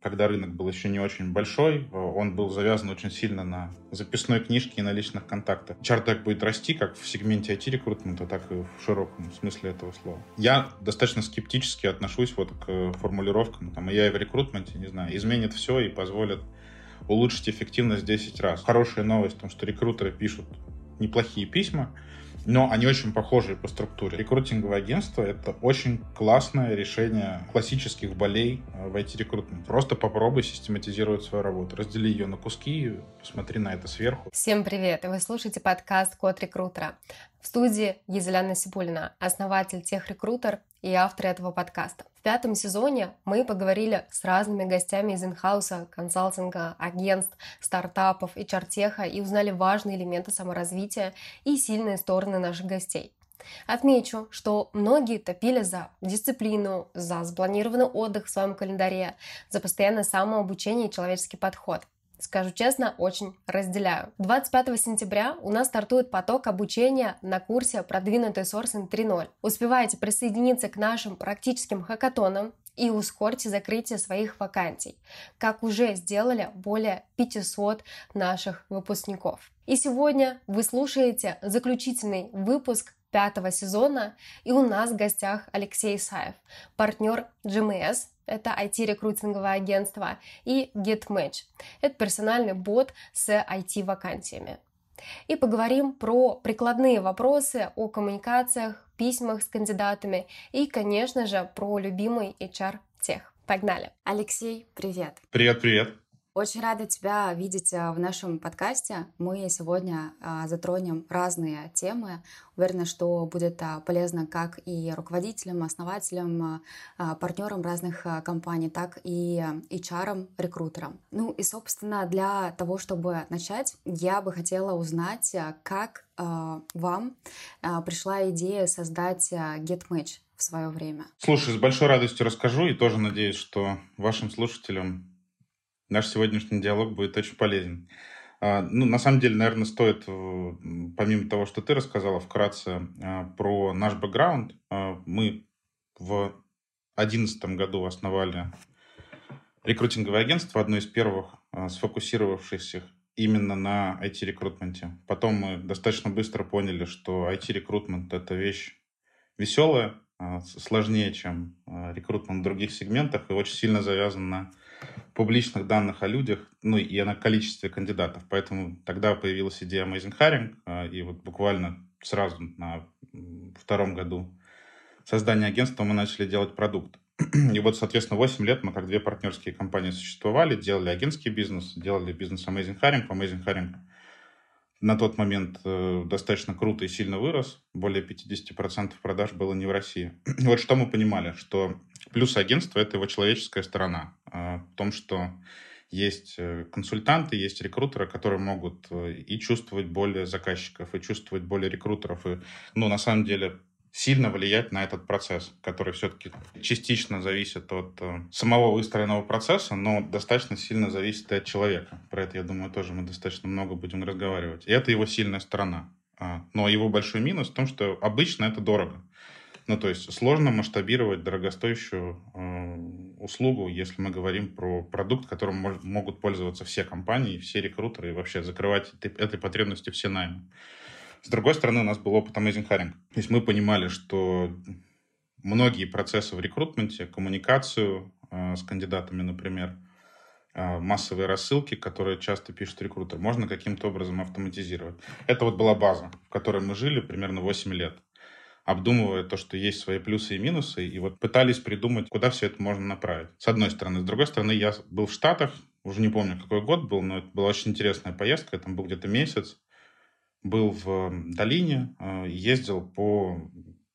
когда рынок был еще не очень большой, он был завязан очень сильно на записной книжке и на личных контактах. Чар так будет расти как в сегменте IT-рекрутмента, так и в широком смысле этого слова. Я достаточно скептически отношусь вот к формулировкам, там, я и в рекрутменте, не знаю, изменит все и позволит улучшить эффективность 10 раз. Хорошая новость в том, что рекрутеры пишут неплохие письма, но они очень похожи по структуре. Рекрутинговое агентство — это очень классное решение классических болей э, в IT-рекрутменте. Просто попробуй систематизировать свою работу, раздели ее на куски, посмотри на это сверху. Всем привет! Вы слушаете подкаст «Код рекрутера». В студии Езеляна Сибулина, основатель Техрекрутер и автор этого подкаста. В пятом сезоне мы поговорили с разными гостями из инхауса, консалтинга, агентств, стартапов и чартеха и узнали важные элементы саморазвития и сильные стороны наших гостей. Отмечу, что многие топили за дисциплину, за спланированный отдых в своем календаре, за постоянное самообучение и человеческий подход – скажу честно, очень разделяю. 25 сентября у нас стартует поток обучения на курсе «Продвинутый сорсинг 3.0». Успевайте присоединиться к нашим практическим хакатонам и ускорьте закрытие своих вакансий, как уже сделали более 500 наших выпускников. И сегодня вы слушаете заключительный выпуск пятого сезона, и у нас в гостях Алексей Исаев, партнер GMS, это IT-рекрутинговое агентство, и GetMatch, это персональный бот с IT-вакансиями. И поговорим про прикладные вопросы о коммуникациях, письмах с кандидатами и, конечно же, про любимый HR-тех. Погнали! Алексей, привет! Привет-привет! Очень рада тебя видеть а, в нашем подкасте. Мы сегодня а, затронем разные темы. Уверена, что будет а, полезно как и руководителям, основателям, партнерам разных компаний, так и HR, рекрутерам. Ну и, собственно, для того, чтобы начать, я бы хотела узнать, как вам пришла идея создать GetMatch в свое время. Слушай, с большой радостью расскажу и тоже надеюсь, что вашим слушателям наш сегодняшний диалог будет очень полезен. А, ну, на самом деле, наверное, стоит, э, помимо того, что ты рассказала, вкратце а, про наш бэкграунд. А, мы в 2011 году основали рекрутинговое агентство, одно из первых, сфокусировавшихся именно на IT-рекрутменте. Потом мы достаточно быстро поняли, что IT-рекрутмент — это вещь веселая, сложнее, чем рекрутмент в других сегментах, и очень сильно завязан на публичных данных о людях, ну и на количестве кандидатов. Поэтому тогда появилась идея Amazing Hiring, а, и вот буквально сразу на втором году создания агентства мы начали делать продукт. И вот, соответственно, 8 лет мы как две партнерские компании существовали, делали агентский бизнес, делали бизнес Amazing Hiring. Amazing Hiring на тот момент э, достаточно круто и сильно вырос. Более 50% продаж было не в России. вот что мы понимали, что плюс агентства — это его человеческая сторона. Э, в том, что есть э, консультанты, есть рекрутеры, которые могут э, и чувствовать более заказчиков, и чувствовать более рекрутеров, и, ну, на самом деле, сильно влиять на этот процесс, который все-таки частично зависит от э, самого выстроенного процесса, но достаточно сильно зависит и от человека. Про это, я думаю, тоже мы достаточно много будем разговаривать. И это его сильная сторона. А, но его большой минус в том, что обычно это дорого. Ну, то есть сложно масштабировать дорогостоящую э, услугу, если мы говорим про продукт, которым мож, могут пользоваться все компании, все рекрутеры и вообще закрывать этой, этой потребности все наймы. С другой стороны, у нас был опыт Amazing Hiring. То есть мы понимали, что многие процессы в рекрутменте, коммуникацию э, с кандидатами, например, э, массовые рассылки, которые часто пишет рекрутер, можно каким-то образом автоматизировать. Это вот была база, в которой мы жили примерно 8 лет обдумывая то, что есть свои плюсы и минусы, и вот пытались придумать, куда все это можно направить. С одной стороны. С другой стороны, я был в Штатах, уже не помню, какой год был, но это была очень интересная поездка, там был где-то месяц был в долине, э, ездил по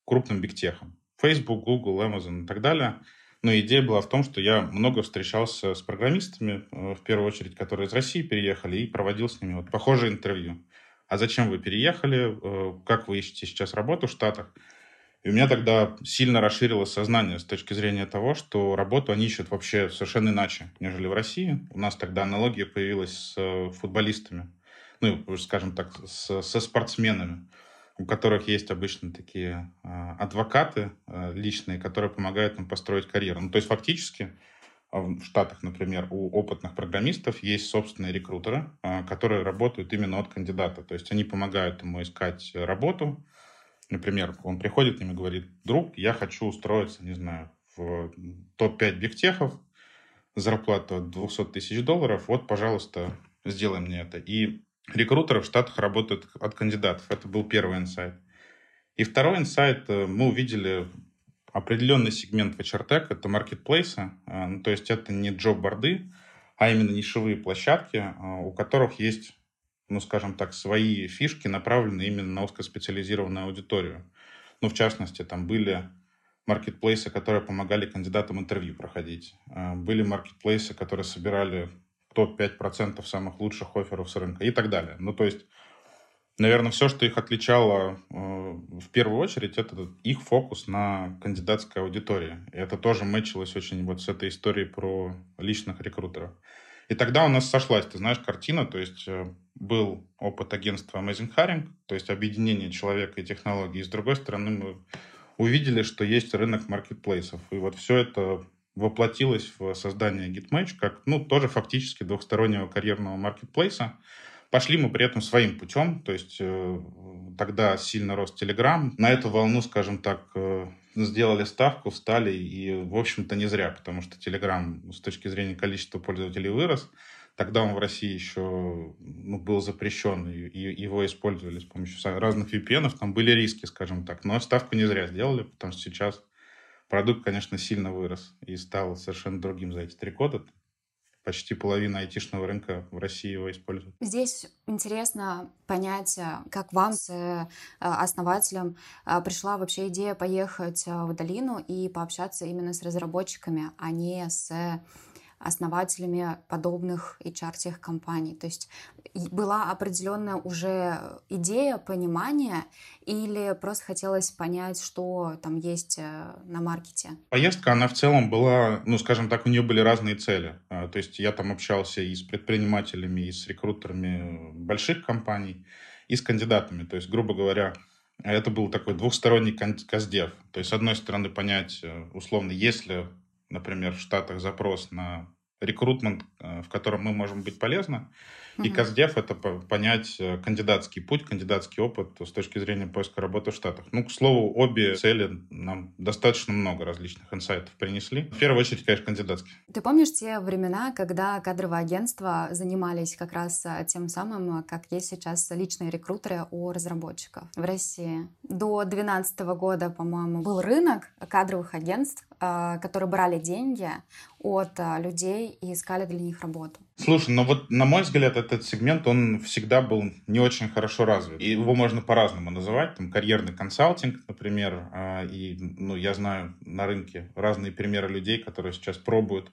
крупным бигтехам. Facebook, Google, Amazon и так далее. Но идея была в том, что я много встречался с программистами, э, в первую очередь, которые из России переехали, и проводил с ними вот похожие интервью. А зачем вы переехали? Э, как вы ищете сейчас работу в Штатах? И у меня тогда сильно расширилось сознание с точки зрения того, что работу они ищут вообще совершенно иначе, нежели в России. У нас тогда аналогия появилась с футболистами ну, скажем так, с, со спортсменами, у которых есть обычно такие э, адвокаты э, личные, которые помогают им построить карьеру. Ну, то есть фактически в Штатах, например, у опытных программистов есть собственные рекрутеры, а, которые работают именно от кандидата. То есть они помогают ему искать работу. Например, он приходит к ним и говорит, друг, я хочу устроиться, не знаю, в топ-5 бигтехов, зарплата 200 тысяч долларов, вот, пожалуйста, сделай мне это. И рекрутеры в Штатах работают от кандидатов. Это был первый инсайт. И второй инсайт, э, мы увидели определенный сегмент в HR это маркетплейсы, а, ну, то есть это не джоб-борды, а именно нишевые площадки, а, у которых есть, ну, скажем так, свои фишки, направленные именно на узкоспециализированную аудиторию. Ну, в частности, там были маркетплейсы, которые помогали кандидатам интервью проходить. А, были маркетплейсы, которые собирали топ-5% самых лучших офферов с рынка и так далее. Ну, то есть Наверное, все, что их отличало э, в первую очередь, это их фокус на кандидатской аудитории. И это тоже мэчилось очень вот с этой историей про личных рекрутеров. И тогда у нас сошлась, ты знаешь, картина, то есть э, был опыт агентства Amazing Hiring, то есть объединение человека и технологий. И с другой стороны, мы увидели, что есть рынок маркетплейсов. И вот все это воплотилось в создание GitMatch как, ну, тоже фактически двухстороннего карьерного маркетплейса, Пошли мы при этом своим путем, то есть э, тогда сильно рос Телеграм. На эту волну, скажем так, э, сделали ставку, встали, и, в общем-то, не зря, потому что Телеграм с точки зрения количества пользователей вырос. Тогда он в России еще ну, был запрещен, и, его использовали с помощью разных VPN, там были риски, скажем так. Но ставку не зря сделали, потому что сейчас продукт, конечно, сильно вырос и стал совершенно другим за эти три года почти половина айтишного рынка в России его использует. Здесь интересно понять, э, как вам с э, основателем э, пришла вообще идея поехать в долину и пообщаться именно с разработчиками, а не с основателями подобных HR-тех компаний. То есть была определенная уже идея, понимание, или просто хотелось понять, что там есть э, на маркете? Поездка, она в целом была, ну, скажем так, у нее были разные цели. А, то есть я там общался и с предпринимателями, и с рекрутерами больших компаний, и с кандидатами. То есть, грубо говоря, это был такой двухсторонний каздев. То есть, с одной стороны, понять, э, условно, если, например, в Штатах запрос на рекрутмент, э, в котором мы можем быть полезны, и Каздев — это понять э, кандидатский путь, кандидатский опыт с точки зрения поиска работы в Штатах. Ну, к слову, обе цели нам достаточно много различных инсайтов принесли. В первую очередь, конечно, кандидатский. Ты помнишь те времена, когда кадровые агентства занимались как раз э, тем самым, как есть сейчас личные рекрутеры у разработчиков в России? До 2012 года, по-моему, был рынок кадровых агентств, которые брали деньги от людей и искали для них работу. Слушай, ну вот на мой взгляд, этот сегмент, он всегда был не очень хорошо развит. И его можно по-разному называть. Там карьерный консалтинг, например. А, и ну, я знаю на рынке разные примеры людей, которые сейчас пробуют а,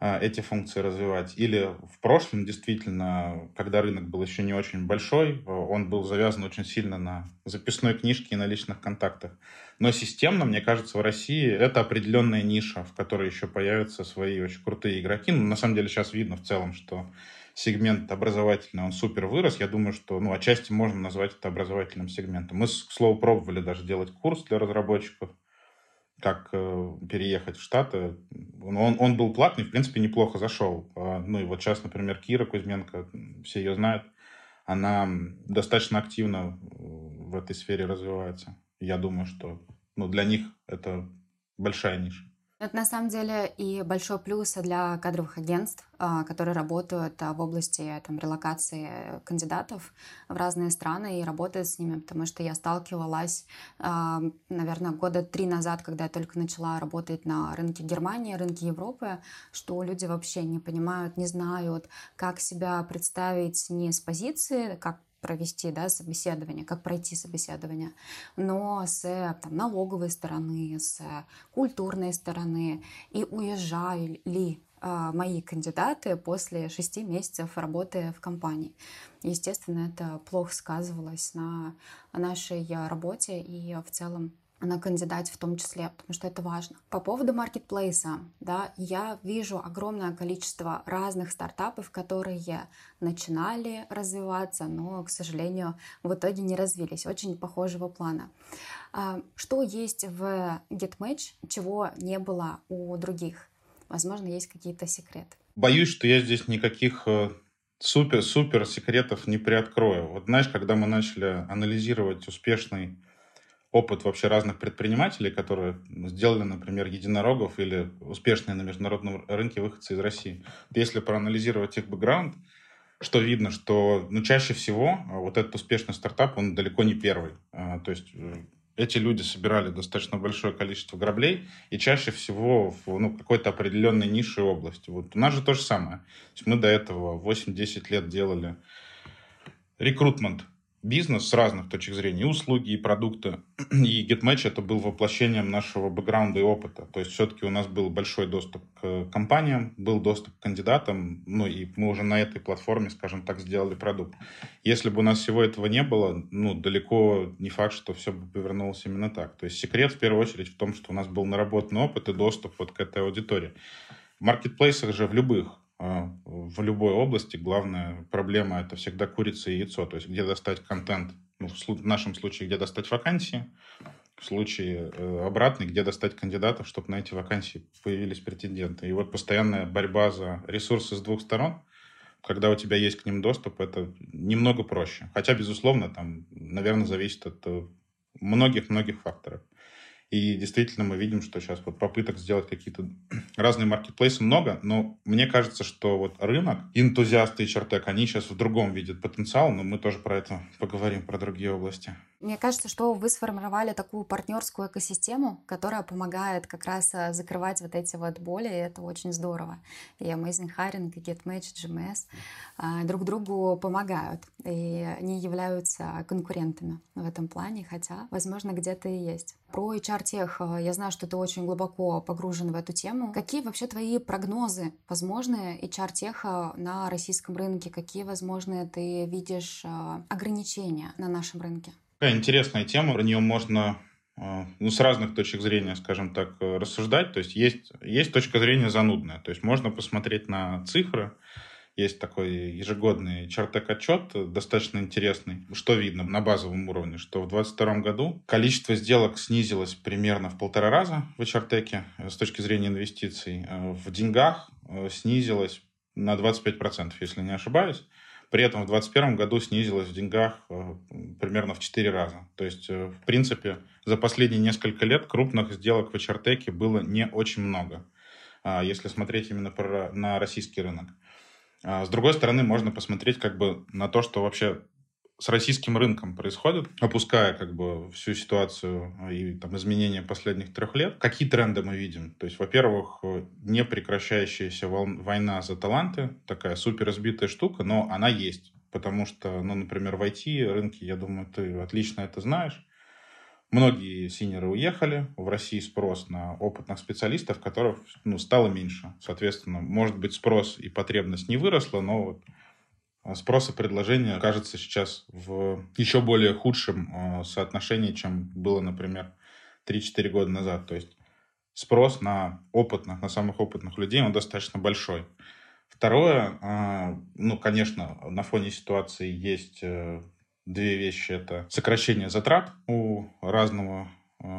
эти функции развивать. Или в прошлом, действительно, когда рынок был еще не очень большой, он был завязан очень сильно на записной книжке и на личных контактах. Но системно, мне кажется, в России это определенная ниша, в которой еще появятся свои очень крутые игроки. Но ну, на самом деле сейчас видно в целом, что сегмент образовательный, он супер вырос. Я думаю, что, ну, отчасти можно назвать это образовательным сегментом. Мы, к слову, пробовали даже делать курс для разработчиков как э, переехать в Штаты. Он, он был платный, в принципе, неплохо зашел. А, ну и вот сейчас, например, Кира Кузьменко, все ее знают, она достаточно активно в этой сфере развивается. Я думаю, что ну, для них это большая ниша. Это на самом деле и большой плюс для кадровых агентств, а, которые работают а, в области там, релокации кандидатов в разные страны и работают с ними, потому что я сталкивалась, а, наверное, года три назад, когда я только начала работать на рынке Германии, рынке Европы, что люди вообще не понимают, не знают, как себя представить не с позиции, как провести да, собеседование, как пройти собеседование, но с там, налоговой стороны, с культурной стороны, и уезжали ли э, мои кандидаты после шести месяцев работы в компании. Естественно, это плохо сказывалось на нашей работе и в целом на кандидате в том числе, потому что это важно. По поводу маркетплейса, да, я вижу огромное количество разных стартапов, которые начинали развиваться, но, к сожалению, в итоге не развились. Очень похожего плана. А, что есть в GetMatch, чего не было у других? Возможно, есть какие-то секреты. Боюсь, что я здесь никаких супер-супер секретов не приоткрою. Вот знаешь, когда мы начали анализировать успешный опыт вообще разных предпринимателей, которые сделали, например, единорогов или успешные на международном рынке выходцы из России. Если проанализировать их бэкграунд, что видно, что ну, чаще всего а, вот этот успешный стартап, он далеко не первый. А, то есть э, эти люди собирали достаточно большое количество граблей и чаще всего в ну, какой-то определенной нише области. Вот у нас же то же самое. То есть мы до этого 8-10 лет делали рекрутмент бизнес с разных точек зрения, и услуги, и продукты. И GetMatch это был воплощением нашего бэкграунда и опыта. То есть все-таки у нас был большой доступ к компаниям, был доступ к кандидатам, ну и мы уже на этой платформе, скажем так, сделали продукт. Если бы у нас всего этого не было, ну, далеко не факт, что все бы повернулось именно так. То есть секрет в первую очередь в том, что у нас был наработанный опыт и доступ вот к этой аудитории. В маркетплейсах же в любых в любой области главная проблема это всегда курица и яйцо, то есть где достать контент, ну, в нашем случае, где достать вакансии, в случае э, обратный, где достать кандидатов, чтобы на эти вакансии появились претенденты. И вот постоянная борьба за ресурсы с двух сторон, когда у тебя есть к ним доступ, это немного проще. Хотя, безусловно, там, наверное, зависит от э, многих-многих факторов. И действительно мы видим, что сейчас вот попыток сделать какие-то разные маркетплейсы много, но мне кажется, что вот рынок, энтузиасты и чертек, они сейчас в другом видят потенциал, но мы тоже про это поговорим, про другие области. Мне кажется, что вы сформировали такую партнерскую экосистему, которая помогает как раз э, закрывать вот эти вот боли, и это очень здорово. И Amazing Hiring, и GetMatch, GMS э, друг другу помогают, и они являются конкурентами в этом плане, хотя, возможно, где-то и есть. Про HR-тех э, я знаю, что ты очень глубоко погружен в эту тему. Какие вообще твои прогнозы возможные HR-теха на российском рынке? Какие, возможные ты видишь ограничения на нашем рынке? Такая интересная тема, про нее можно ну, с разных точек зрения, скажем так, э, рассуждать. То есть, есть есть точка зрения занудная. То есть можно посмотреть на цифры. Есть такой ежегодный чартек-отчет, достаточно интересный. Что видно на базовом уровне? Что в 2022 году количество сделок снизилось примерно в полтора раза в чартеке э, с точки зрения инвестиций. Э, в деньгах снизилось на 25%, если не ошибаюсь. При этом в 2021 году снизилась в деньгах э, примерно в 4 раза. То есть, э, в принципе, за последние несколько лет крупных сделок в HR было не очень много, а, если смотреть именно на российский рынок. А, с другой стороны, можно посмотреть как бы на то, что вообще с российским рынком происходит, опуская как бы всю ситуацию и там изменения последних трех лет. Какие тренды мы видим? То есть, во-первых, не прекращающаяся война за таланты, такая супер избитая штука, но она есть. Потому что, ну, например, в IT рынке, я думаю, ты отлично это знаешь. Многие синеры уехали, в России спрос на опытных специалистов, которых ну, стало меньше. Соответственно, может быть, спрос и потребность не выросла, но вот а спрос и предложение кажется сейчас в еще более худшем а, соотношении, чем было, например, 3-4 года назад. То есть спрос на опытных, на самых опытных людей, он достаточно большой. Второе, а, ну, конечно, на фоне ситуации есть э, две вещи. Это сокращение затрат у разного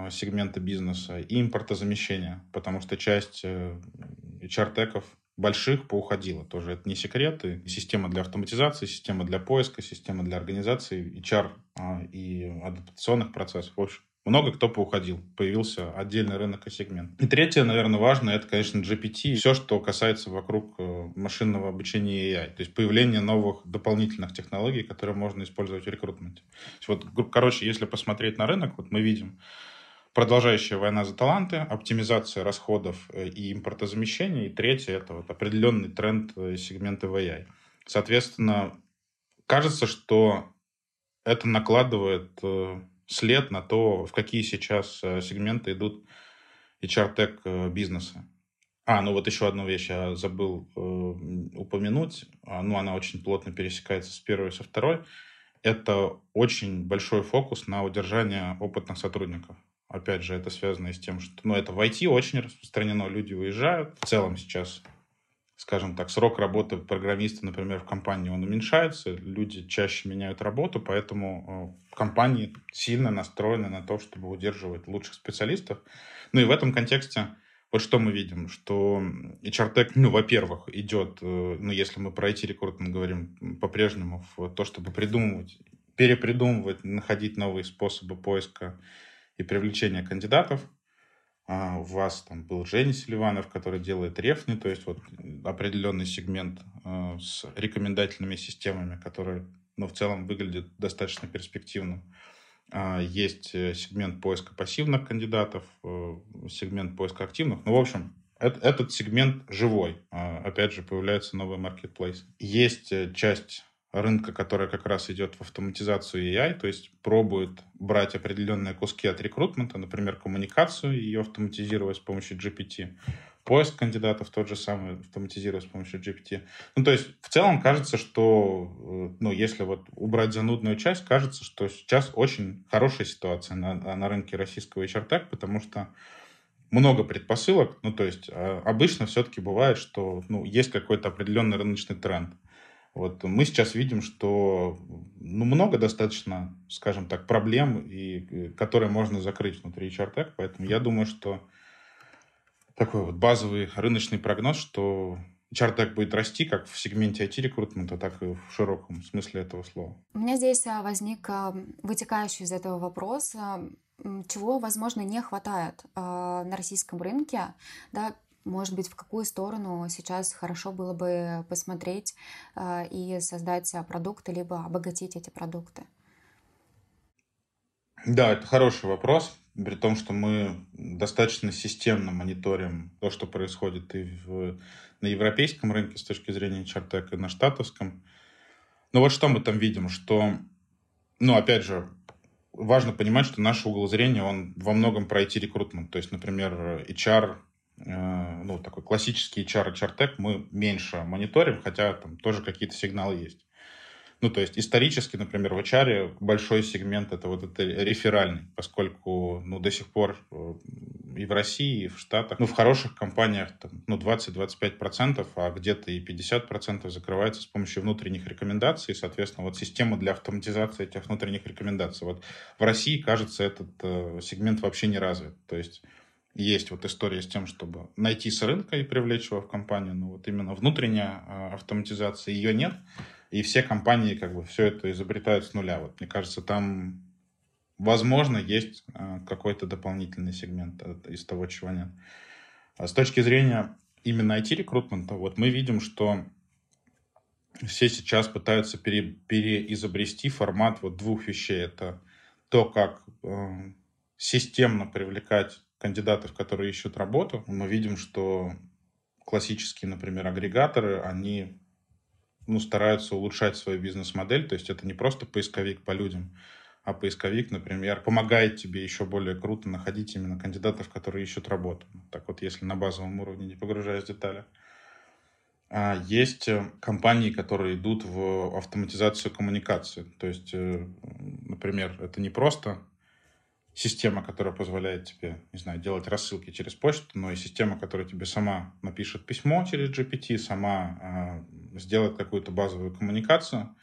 сегмента бизнеса и импортозамещение, потому что часть HR-теков э, больших поуходило. Тоже это не секрет. И система для автоматизации, система для поиска, система для организации, HR а, и адаптационных процессов. В общем, много кто поуходил. Появился отдельный рынок и сегмент. И третье, наверное, важно, это, конечно, GPT. Все, что касается вокруг э, машинного обучения AI. То есть появление новых дополнительных технологий, которые можно использовать в рекрутменте. Вот, короче, если посмотреть на рынок, вот мы видим, продолжающая война за таланты, оптимизация расходов э, и импортозамещение. И третье – это вот определенный тренд э, сегмента VI. Соответственно, кажется, что это накладывает след на то, в какие сейчас сегменты идут HR-тек бизнеса. А, ну вот еще одну вещь я забыл э, упомянуть. А, ну, она очень плотно пересекается с первой и со второй. Это очень большой фокус на удержание опытных сотрудников. Опять же, это связано и с тем, что ну, это в IT очень распространено, люди уезжают. В целом сейчас, скажем так, срок работы программиста, например, в компании, он уменьшается, люди чаще меняют работу, поэтому э, компании сильно настроены на то, чтобы удерживать лучших специалистов. Ну и в этом контексте вот что мы видим, что HR-тек, ну, во-первых, идет, э, ну, если мы про IT-рекрутинг говорим, по-прежнему в то, чтобы придумывать, перепридумывать, находить новые способы поиска и привлечения кандидатов. А у вас там был Женя Селиванов, который делает рефни, то есть вот определенный сегмент э, с рекомендательными системами, которые, ну, в целом выглядит достаточно перспективно. А, есть э, сегмент поиска пассивных кандидатов, э, сегмент поиска активных. Ну, в общем, этот сегмент живой. А, опять же, появляется новый marketplace. Есть часть рынка, которая как раз идет в автоматизацию AI, то есть пробует брать определенные куски от рекрутмента, например, коммуникацию, ее автоматизировать с помощью GPT, поиск кандидатов тот же самый автоматизировать с помощью GPT. Ну, то есть, в целом кажется, что, э, ну, если вот убрать занудную часть, кажется, что сейчас очень хорошая ситуация на, на рынке российского HR потому что много предпосылок, ну, то есть, а, обычно все-таки бывает, что, ну, есть какой-то определенный рыночный тренд. Вот мы сейчас видим, что ну, много достаточно, скажем так, проблем, и, э, которые можно закрыть внутри HR поэтому я думаю, что такой вот базовый рыночный прогноз, что HR будет расти как в сегменте IT-рекрутмента, так и в широком смысле этого слова. У меня здесь а, возник а, вытекающий из этого вопрос, чего, возможно, не хватает а, на российском рынке, да, может быть, в какую сторону сейчас хорошо было бы посмотреть и создать продукты, либо обогатить эти продукты? Да, это хороший вопрос при том, что мы достаточно системно мониторим то, что происходит и в, на европейском рынке с точки зрения чартек, и на штатовском. Но вот что мы там видим, что, ну, опять же, важно понимать, что наш угол зрения, он во многом про IT-рекрутмент. То есть, например, HR, ну, такой классический HR и чартек мы меньше мониторим, хотя там тоже какие-то сигналы есть. Ну, то есть исторически, например, в HR большой сегмент это вот это реферальный, поскольку, ну, до сих пор э, и в России, и в Штатах, ну, в хороших компаниях, там, ну, 20-25%, а где-то и 50% закрывается с помощью внутренних рекомендаций, соответственно, вот система для автоматизации этих внутренних рекомендаций. Вот в России, кажется, этот э, сегмент вообще не развит. То есть есть вот история с тем, чтобы найти с рынка и привлечь его в компанию, но вот именно внутренняя э, автоматизация ее нет. И все компании как бы все это изобретают с нуля. Вот мне кажется, там, возможно, есть а, какой-то дополнительный сегмент из того, чего нет. А с точки зрения именно IT-рекрутмента, вот мы видим, что все сейчас пытаются пере, переизобрести формат вот двух вещей. Это то, как э, системно привлекать кандидатов, которые ищут работу. Мы видим, что классические, например, агрегаторы, они ну, стараются улучшать свою бизнес-модель. То есть это не просто поисковик по людям, а поисковик, например, помогает тебе еще более круто находить именно кандидатов, которые ищут работу. Так вот, если на базовом уровне, не погружаясь в детали. А есть э, компании, которые идут в автоматизацию коммуникации. То есть, э, например, это не просто система, которая позволяет тебе, не знаю, делать рассылки через почту, но и система, которая тебе сама напишет письмо через GPT, сама э, сделает какую-то базовую коммуникацию,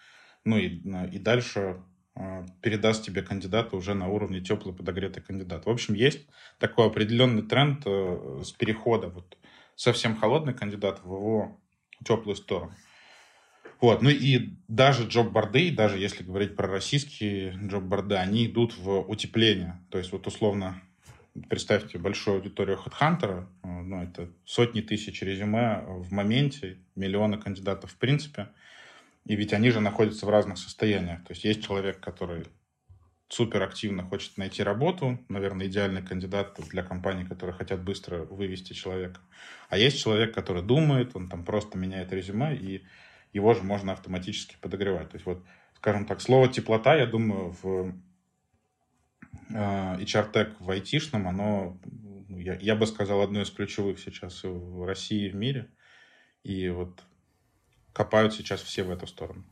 ну и, и дальше э, передаст тебе кандидата уже на уровне теплый подогретый кандидат. В общем, есть такой определенный тренд э, с перехода вот совсем холодный кандидат в его теплую сторону. Вот. Ну и даже джоб-борды, даже если говорить про российские джоб-борды, они идут в утепление. То есть вот условно представьте большую аудиторию HeadHunter, ну, это сотни тысяч резюме в моменте, миллионы кандидатов в принципе. И ведь они же находятся в разных состояниях. То есть есть человек, который супер активно хочет найти работу, наверное, идеальный кандидат для компаний, которые хотят быстро вывести человека. А есть человек, который думает, он там просто меняет резюме, и его же можно автоматически подогревать. То есть вот, скажем так, слово теплота, я думаю, в э, HR-тек в айтишном, оно, ну, я, я бы сказал, одно из ключевых сейчас в России и в мире. И вот копают сейчас все в эту сторону.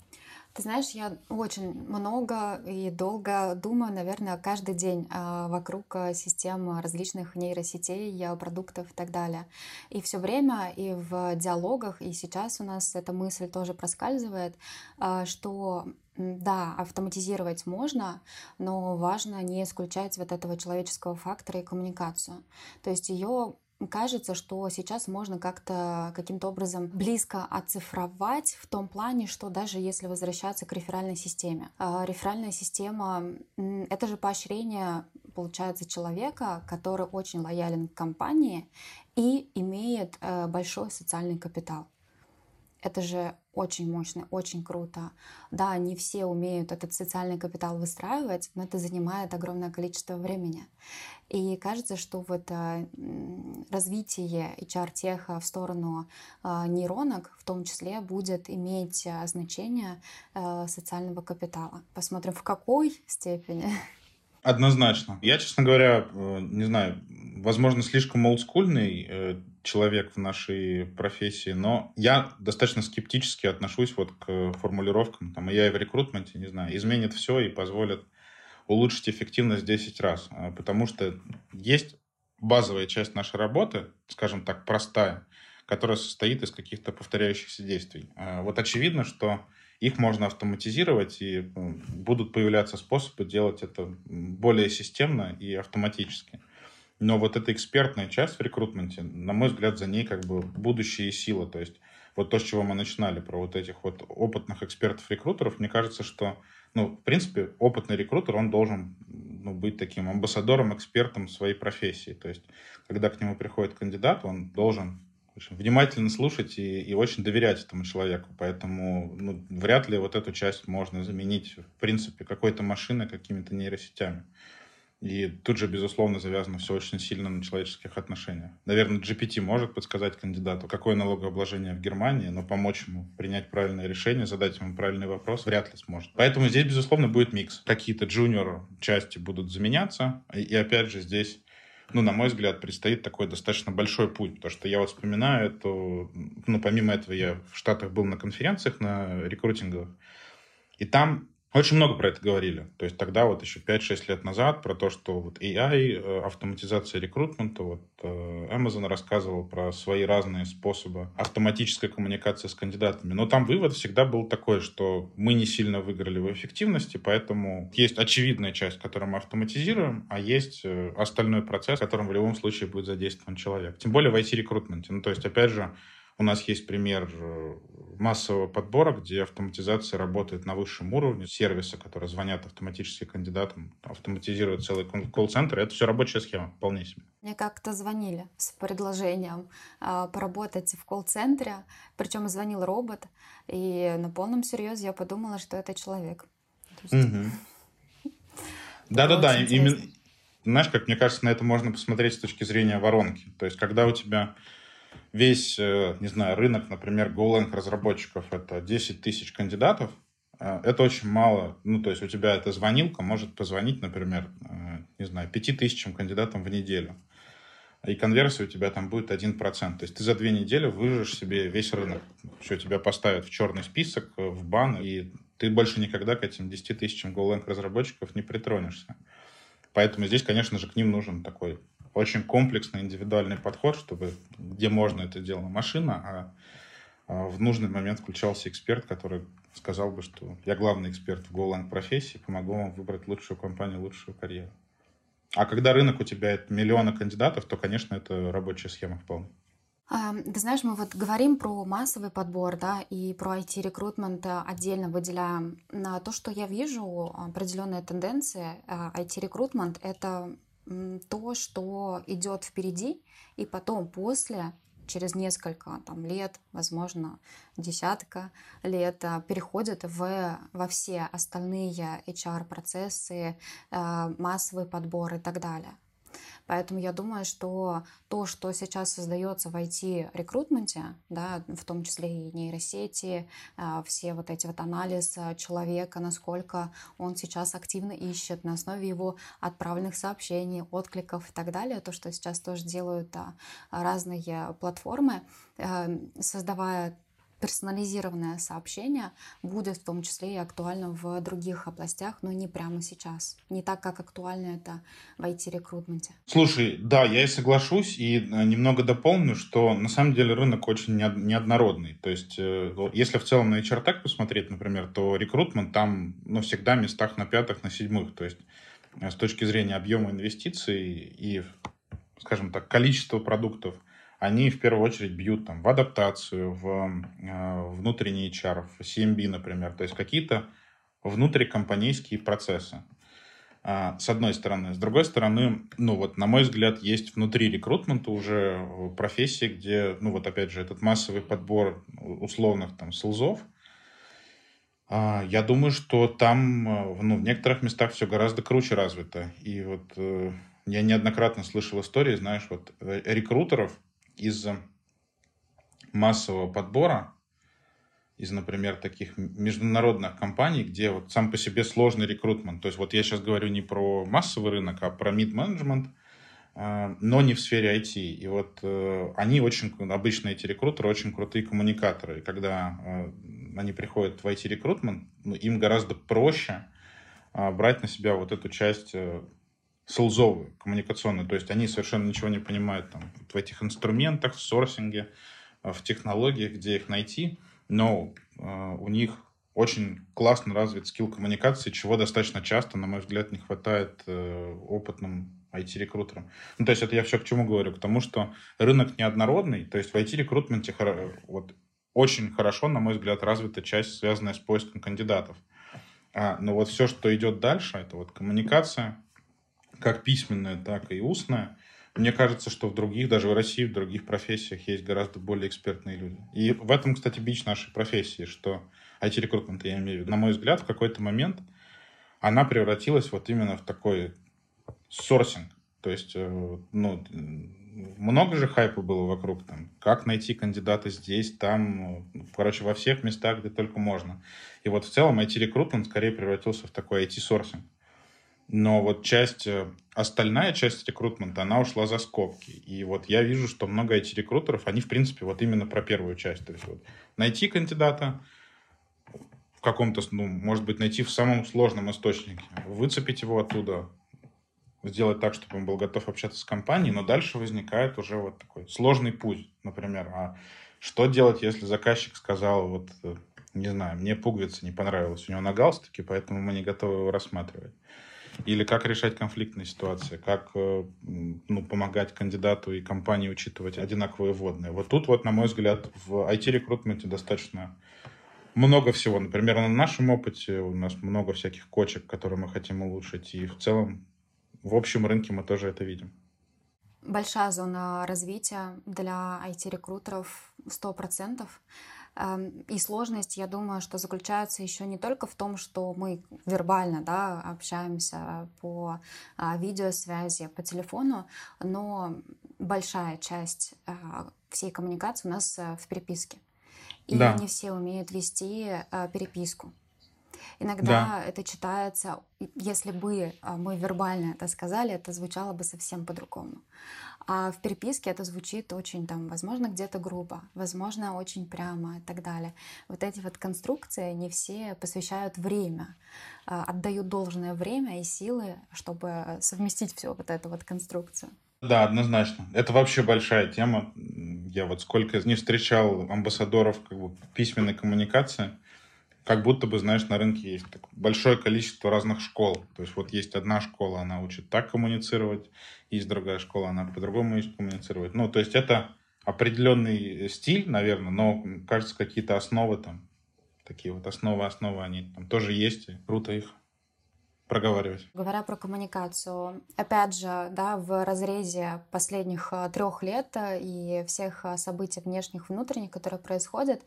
Ты знаешь, я очень много и долго думаю, наверное, каждый день а, вокруг а, систем различных нейросетей, продуктов и так далее. И все время и в диалогах, и сейчас у нас эта мысль тоже проскальзывает, а, что да, автоматизировать можно, но важно не исключать вот этого человеческого фактора и коммуникацию. То есть ее кажется, что сейчас можно как-то каким-то образом близко оцифровать в том плане, что даже если возвращаться к реферальной системе. А, реферальная система — это же поощрение, получается, человека, который очень лоялен к компании и имеет э, большой социальный капитал. Это же очень мощно, очень круто. Да, не все умеют этот социальный капитал выстраивать, но это занимает огромное количество времени. И кажется, что вот развитие HR-теха в сторону а, нейронок в том числе будет иметь а, значение а, социального капитала. Посмотрим, в какой степени. Однозначно. Я, честно говоря, э, не знаю, возможно, слишком олдскульный э, человек в нашей профессии, но я достаточно скептически отношусь вот к формулировкам, там, я и в рекрутменте, не знаю, изменит все и позволит улучшить эффективность в 10 раз, а, потому что есть базовая часть нашей работы, скажем так, простая, которая состоит из каких-то повторяющихся действий. А, вот очевидно, что их можно автоматизировать, и будут появляться способы делать это более системно и автоматически. Но вот эта экспертная часть в рекрутменте, на мой взгляд, за ней как бы будущее и сила. То есть вот то, с чего мы начинали, про вот этих вот опытных экспертов-рекрутеров, мне кажется, что, ну, в принципе, опытный рекрутер, он должен ну, быть таким амбассадором, экспертом своей профессии. То есть, когда к нему приходит кандидат, он должен внимательно слушать и, и очень доверять этому человеку. Поэтому ну, вряд ли вот эту часть можно заменить, в принципе, какой-то машиной, какими-то нейросетями. И тут же, безусловно, завязано все очень сильно на человеческих отношениях. Наверное, GPT может подсказать кандидату, какое налогообложение в Германии, но помочь ему принять правильное решение, задать ему правильный вопрос вряд ли сможет. Поэтому здесь, безусловно, будет микс. Какие-то джуниор части будут заменяться. И, и опять же, здесь ну, на мой взгляд, предстоит такой достаточно большой путь, потому что я вот вспоминаю эту, ну, помимо этого я в Штатах был на конференциях, на рекрутинговых, и там очень много про это говорили. То есть тогда вот еще 5-6 лет назад про то, что вот AI, э, автоматизация рекрутмента, вот э, Amazon рассказывал про свои разные способы автоматической коммуникации с кандидатами. Но там вывод всегда был такой, что мы не сильно выиграли в эффективности, поэтому есть очевидная часть, которую мы автоматизируем, а есть э, остальной процесс, в котором в любом случае будет задействован человек. Тем более в IT-рекрутменте. Ну, то есть, опять же, у нас есть пример э, массового подбора, где автоматизация работает на высшем уровне, сервисы, которые звонят автоматически кандидатам, автоматизируют целый колл-центр. Это все рабочая схема, вполне себе. Мне как-то звонили с предложением э, поработать в колл-центре, причем звонил робот, и на полном серьезе я подумала, что это человек. Да-да-да, именно, знаешь, как мне кажется, на это можно посмотреть с точки зрения воронки. То есть, когда у тебя весь, э, не знаю, рынок, например, GoLang разработчиков это 10 тысяч кандидатов, э, это очень мало. Ну, то есть у тебя эта звонилка может позвонить, например, э, не знаю, 5 тысячам кандидатам в неделю. И конверсия у тебя там будет 1%. То есть ты за две недели выжжешь себе весь рынок. Все, тебя поставят в черный список, в бан, и ты больше никогда к этим 10 тысячам GoLang разработчиков не притронешься. Поэтому здесь, конечно же, к ним нужен такой очень комплексный индивидуальный подход, чтобы где можно это делала машина, а, а в нужный момент включался эксперт, который сказал бы, что я главный эксперт в Golang профессии, помогу вам выбрать лучшую компанию, лучшую карьеру. А когда рынок у тебя это миллионы кандидатов, то, конечно, это рабочая схема вполне. Ты знаешь, мы вот говорим про массовый подбор, да, и про IT-рекрутмент отдельно выделяем. То, что я вижу, определенная тенденция IT-рекрутмент — это то, что идет впереди, и потом после через несколько там, лет, возможно, десятка лет, а, переходит в, во все остальные HR-процессы, а, массовый подбор и так далее. Поэтому я думаю, что то, что сейчас создается в IT-рекрутменте, да, в том числе и нейросети, а, все вот эти вот анализы человека, насколько он сейчас активно ищет на основе его отправленных сообщений, откликов и так далее, то, что сейчас тоже делают разные платформы, э, создавая персонализированное сообщение будет в том числе и актуально в других областях, но не прямо сейчас. Не так, как актуально это в IT-рекрутменте. Слушай, да, я и соглашусь, и э, немного дополню, что на самом деле рынок очень неоднородный. То есть, э, если в целом на HR посмотреть, например, то рекрутмент там ну, всегда местах на пятых, на седьмых. То есть, э, с точки зрения объема инвестиций и скажем так, количество продуктов, они в первую очередь бьют там в адаптацию, в э, внутренний HR, в CMB, например, то есть какие-то внутрикомпанейские процессы. А, с одной стороны. С другой стороны, ну вот, на мой взгляд, есть внутри рекрутмента уже э, профессии, где, ну вот опять же, этот массовый подбор условных там селзов, а, я думаю, что там, э, ну, в некоторых местах все гораздо круче развито. И вот я неоднократно слышал истории, знаешь, вот рекрутеров из массового подбора, из, например, таких международных компаний, где вот сам по себе сложный рекрутмент. То есть вот я сейчас говорю не про массовый рынок, а про мид-менеджмент, э, но не в сфере IT. И вот э, они очень, обычно эти рекрутеры очень крутые коммуникаторы. И когда э, они приходят в IT-рекрутмент, ну, им гораздо проще брать на себя вот эту часть селзовую, коммуникационную. То есть они совершенно ничего не понимают там, в этих инструментах, в сорсинге, в технологиях, где их найти – но э, у них очень классно развит скилл коммуникации, чего достаточно часто, на мой взгляд, не хватает э, опытным IT-рекрутерам. Ну, то есть это я все к чему говорю? К тому, что рынок неоднородный, то есть в IT-рекрутменте вот, очень хорошо, на мой взгляд, развита часть, связанная с поиском кандидатов. А, но вот все, что идет дальше, это вот коммуникация, как письменная, так и устная, мне кажется, что в других, даже в России, в других профессиях есть гораздо более экспертные люди. И в этом, кстати, бич нашей профессии, что IT-рекрутмент, я имею в виду, на мой взгляд, в какой-то момент она превратилась вот именно в такой сорсинг. То есть, э, ну, много же хайпа было вокруг там, как найти кандидата здесь, там, короче, во всех местах, где только можно. И вот в целом IT-рекрутмент скорее превратился в такой IT-сорсинг. Но вот часть, э, остальная часть рекрутмента, она ушла за скобки. И вот я вижу, что много этих рекрутеров, они, в принципе, вот именно про первую часть. То есть вот найти кандидата в каком-то, ну, может быть, найти в самом сложном источнике, выцепить его оттуда, сделать так, чтобы он был готов общаться с компанией, но дальше возникает уже вот такой сложный путь, например. А что делать, если заказчик сказал, вот, э, не знаю, мне пуговица не понравилась у него на галстуке, поэтому мы не готовы его рассматривать. Или как решать конфликтные ситуации, как э, ну, помогать кандидату и компании учитывать одинаковые водные. Вот тут, вот, на мой взгляд, в IT-рекрутменте достаточно много всего. Например, на нашем опыте у нас много всяких кочек, которые мы хотим улучшить. И в целом, в общем рынке мы тоже это видим. Большая зона развития для IT-рекрутеров 100%. И сложность, я думаю, что заключается еще не только в том, что мы вербально да, общаемся по а, видеосвязи, по телефону, но большая часть а, всей коммуникации у нас э, в переписке. И да. не все умеют вести а, переписку. Иногда да. это читается, если бы мы вербально это сказали, это звучало бы совсем по-другому. А в переписке это звучит очень там, возможно, где-то грубо, возможно, очень прямо и так далее. Вот эти вот конструкции не все посвящают время, а, отдают должное время и силы, чтобы совместить всю вот эту вот конструкцию. Да, однозначно. Это вообще большая тема. Я вот сколько не встречал амбассадоров как бы, письменной коммуникации, как будто бы, знаешь, на рынке есть большое количество разных школ. То есть вот есть одна школа, она учит так коммуницировать, есть другая школа, она по-другому учит коммуницировать. Ну, то есть это определенный стиль, наверное, но, кажется, какие-то основы там, такие вот основы, основы, они там тоже есть, и круто их проговаривать. Говоря про коммуникацию, опять же, да, в разрезе последних э, трех лет э, и всех э, событий внешних, внутренних, которые происходят,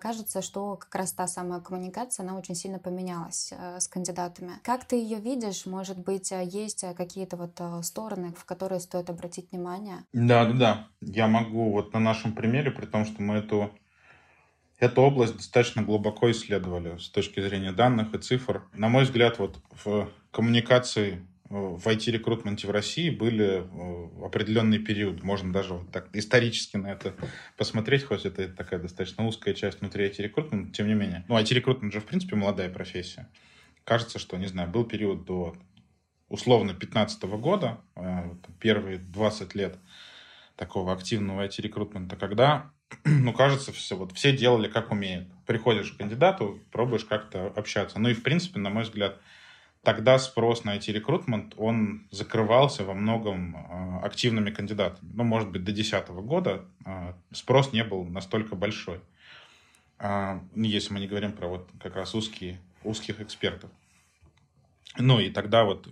кажется, что как раз та самая коммуникация, она очень сильно поменялась с кандидатами. Как ты ее видишь? Может быть, есть какие-то вот стороны, в которые стоит обратить внимание? Да, да, да. Я могу вот на нашем примере, при том, что мы эту Эту область достаточно глубоко исследовали с точки зрения данных и цифр. На мой взгляд, вот в коммуникации э, в IT-рекрутменте в России были э, определенный период, можно даже вот так исторически на это посмотреть, хоть это такая достаточно узкая часть внутри IT-рекрутмента, тем не менее. Ну, IT-рекрутмент же, в принципе, молодая профессия. Кажется, что, не знаю, был период до условно 15 года, э, первые 20 лет такого активного IT-рекрутмента, когда ну, кажется, все, вот, все делали как умеют. Приходишь к кандидату, пробуешь как-то общаться. Ну и, в принципе, на мой взгляд, тогда спрос на IT-рекрутмент, он закрывался во многом активными кандидатами. Ну, может быть, до 2010 года спрос не был настолько большой. Ну, если мы не говорим про вот как раз узкие, узких экспертов. Ну, и тогда вот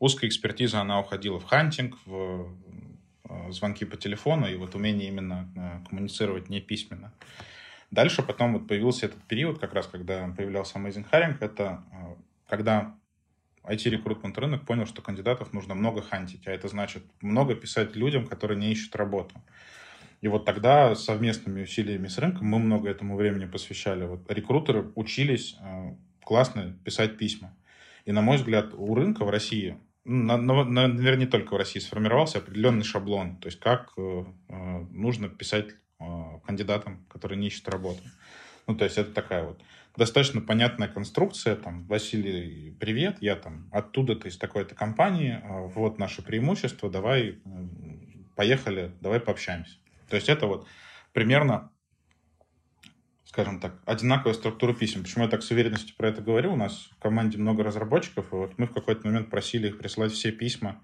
узкая экспертиза, она уходила в хантинг, в звонки по телефону и вот умение именно э, коммуницировать не письменно. Дальше потом вот появился этот период, как раз когда появлялся Amazing Hiring, это э, когда IT-рекрутмент рынок понял, что кандидатов нужно много хантить, а это значит много писать людям, которые не ищут работу. И вот тогда совместными усилиями с рынком мы много этому времени посвящали. Вот рекрутеры учились классно писать письма. И, на мой взгляд, у рынка в России наверное, не только в России сформировался определенный шаблон, то есть как э, э, нужно писать э, кандидатам, которые не ищут работу. Ну, то есть это такая вот достаточно понятная конструкция, там, Василий, привет, я там оттуда-то из такой-то компании, вот наше преимущество, давай, поехали, давай пообщаемся. То есть это вот примерно скажем так, одинаковая структура писем. Почему я так с уверенностью про это говорю? У нас в команде много разработчиков, и вот мы в какой-то момент просили их присылать все письма,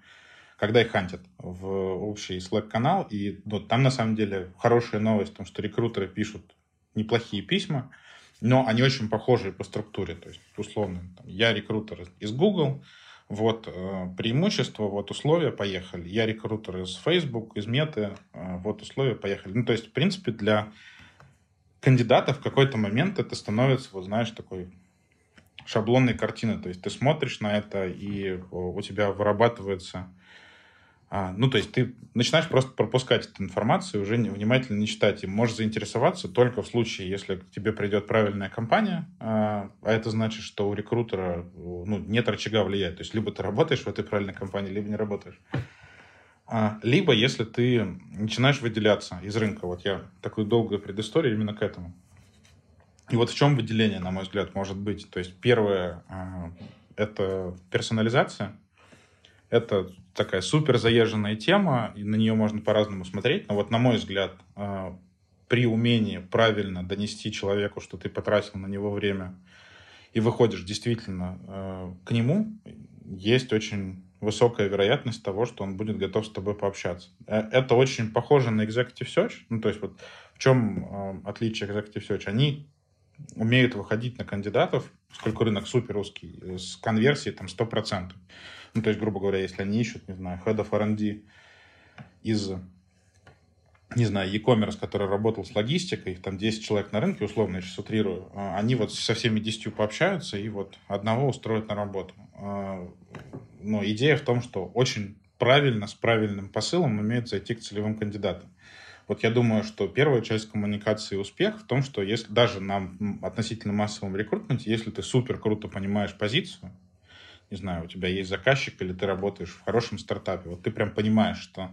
когда их хантят в общий Slack-канал. И ну, там, на самом деле, хорошая новость в том, что рекрутеры пишут неплохие письма, но они очень похожи по структуре. То есть, условно, там, я рекрутер из Google, вот э, преимущество, вот условия, поехали. Я рекрутер из Facebook, из Меты, э, вот условия, поехали. Ну, то есть, в принципе, для кандидата в какой-то момент это становится, вот знаешь, такой шаблонной картиной. То есть ты смотришь на это, и у тебя вырабатывается... А, ну, то есть ты начинаешь просто пропускать эту информацию, уже внимательно не читать. И можешь заинтересоваться только в случае, если к тебе придет правильная компания, а, а это значит, что у рекрутера ну, нет рычага влиять. То есть либо ты работаешь в этой правильной компании, либо не работаешь. А, либо если ты начинаешь выделяться из рынка. Вот я такую долгую предысторию именно к этому. И вот в чем выделение, на мой взгляд, может быть. То есть первое а, — это персонализация. Это такая супер заезженная тема, и на нее можно по-разному смотреть. Но вот, на мой взгляд, а, при умении правильно донести человеку, что ты потратил на него время, и выходишь действительно к нему, есть очень высокая вероятность того, что он будет готов с тобой пообщаться. Э, это очень похоже на Executive Search. Ну, то есть вот в чем э, отличие Executive Search? Они умеют выходить на кандидатов, поскольку рынок супер узкий, э, с конверсией там 100%. Ну, то есть, грубо говоря, если они ищут, не знаю, head of R&D из не знаю, e-commerce, который работал с логистикой, их там 10 человек на рынке, условно, я сейчас утрирую, они вот со всеми 10 пообщаются и вот одного устроят на работу но идея в том, что очень правильно, с правильным посылом умеет зайти к целевым кандидатам. Вот я думаю, что первая часть коммуникации успех в том, что если даже на относительно массовом рекрутменте, если ты супер круто понимаешь позицию, не знаю, у тебя есть заказчик или ты работаешь в хорошем стартапе, вот ты прям понимаешь, что,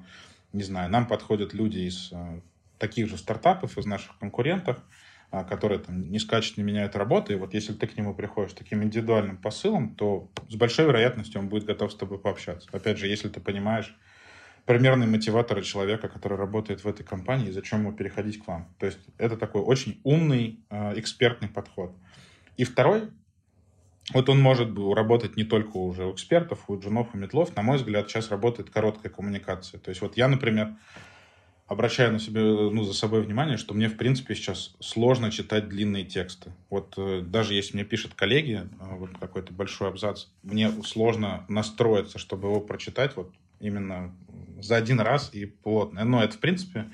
не знаю, нам подходят люди из э, таких же стартапов, из наших конкурентов, а, которые там не скачут, не меняют работы, и вот если ты к нему приходишь таким индивидуальным посылом, то с большой вероятностью он будет готов с тобой пообщаться. Опять же, если ты понимаешь примерные мотиваторы человека, который работает в этой компании, и зачем ему переходить к вам. То есть это такой очень умный, э, экспертный подход. И второй, вот он может работать не только уже у экспертов, у джунов, у метлов. На мой взгляд, сейчас работает короткая коммуникация. То есть вот я, например, обращаю на себе, ну, за собой внимание, что мне, в принципе, сейчас сложно читать длинные тексты. Вот э, даже если мне пишут коллеги, э, вот какой-то большой абзац, мне сложно настроиться, чтобы его прочитать вот именно за один раз и плотно. Но это, в принципе,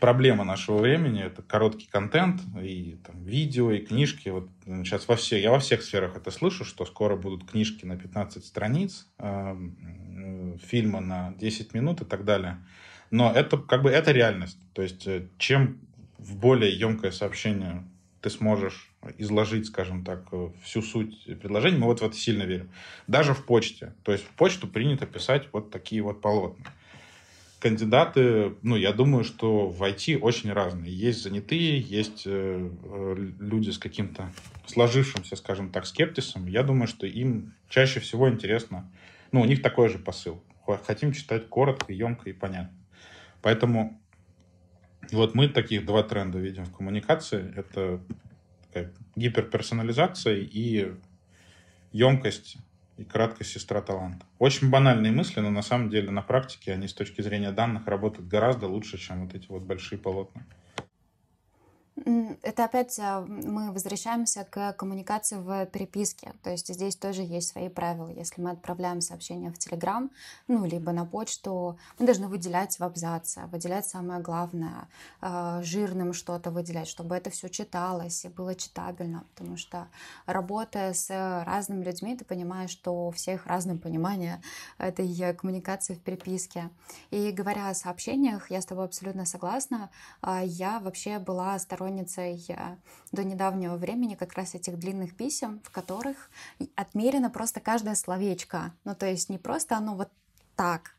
проблема нашего времени. Это короткий контент, и там, видео, и книжки. Вот сейчас во все, я во всех сферах это слышу, что скоро будут книжки на 15 страниц, э, фильмы на 10 минут и так далее. Но это как бы это реальность. То есть э, чем в более емкое сообщение ты сможешь изложить, скажем так, э, всю суть предложения, мы вот в это сильно верим. Даже в почте. То есть в почту принято писать вот такие вот полотна. Кандидаты, ну, я думаю, что в IT очень разные. Есть занятые, есть э, э, люди с каким-то сложившимся, скажем так, скептисом. Я думаю, что им чаще всего интересно, ну, у них такой же посыл. Хотим читать коротко, емко и понятно. Поэтому вот мы таких два тренда видим в коммуникации. Это гиперперсонализация и емкость и краткость сестра таланта. Очень банальные мысли, но на самом деле на практике они с точки зрения данных работают гораздо лучше, чем вот эти вот большие полотна. Это опять а, мы возвращаемся к коммуникации в переписке. То есть здесь тоже есть свои правила. Если мы отправляем сообщение в Телеграм, ну, либо на почту, мы должны выделять в абзаце, выделять самое главное, а, жирным что-то выделять, чтобы это все читалось и было читабельно. Потому что работая с разными людьми, ты понимаешь, что у всех разное понимание этой коммуникации в переписке. И говоря о сообщениях, я с тобой абсолютно согласна. А, я вообще была сторонником сторонницей до недавнего времени как раз этих длинных писем, в которых отмерено просто каждое словечко. Ну, то есть не просто оно вот так,